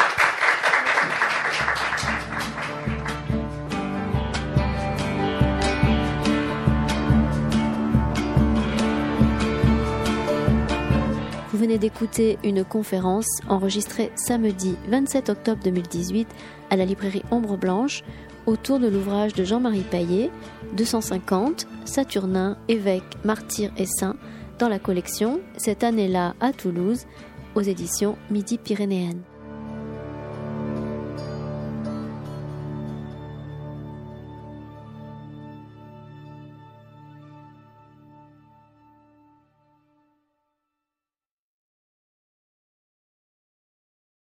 Vous venez d'écouter une conférence enregistrée samedi 27 octobre 2018 à la librairie Ombre Blanche autour de l'ouvrage de Jean-Marie Paillet, 250, Saturnin, évêque, martyr et saint, dans la collection Cette année-là à Toulouse, aux éditions Midi Pyrénéennes.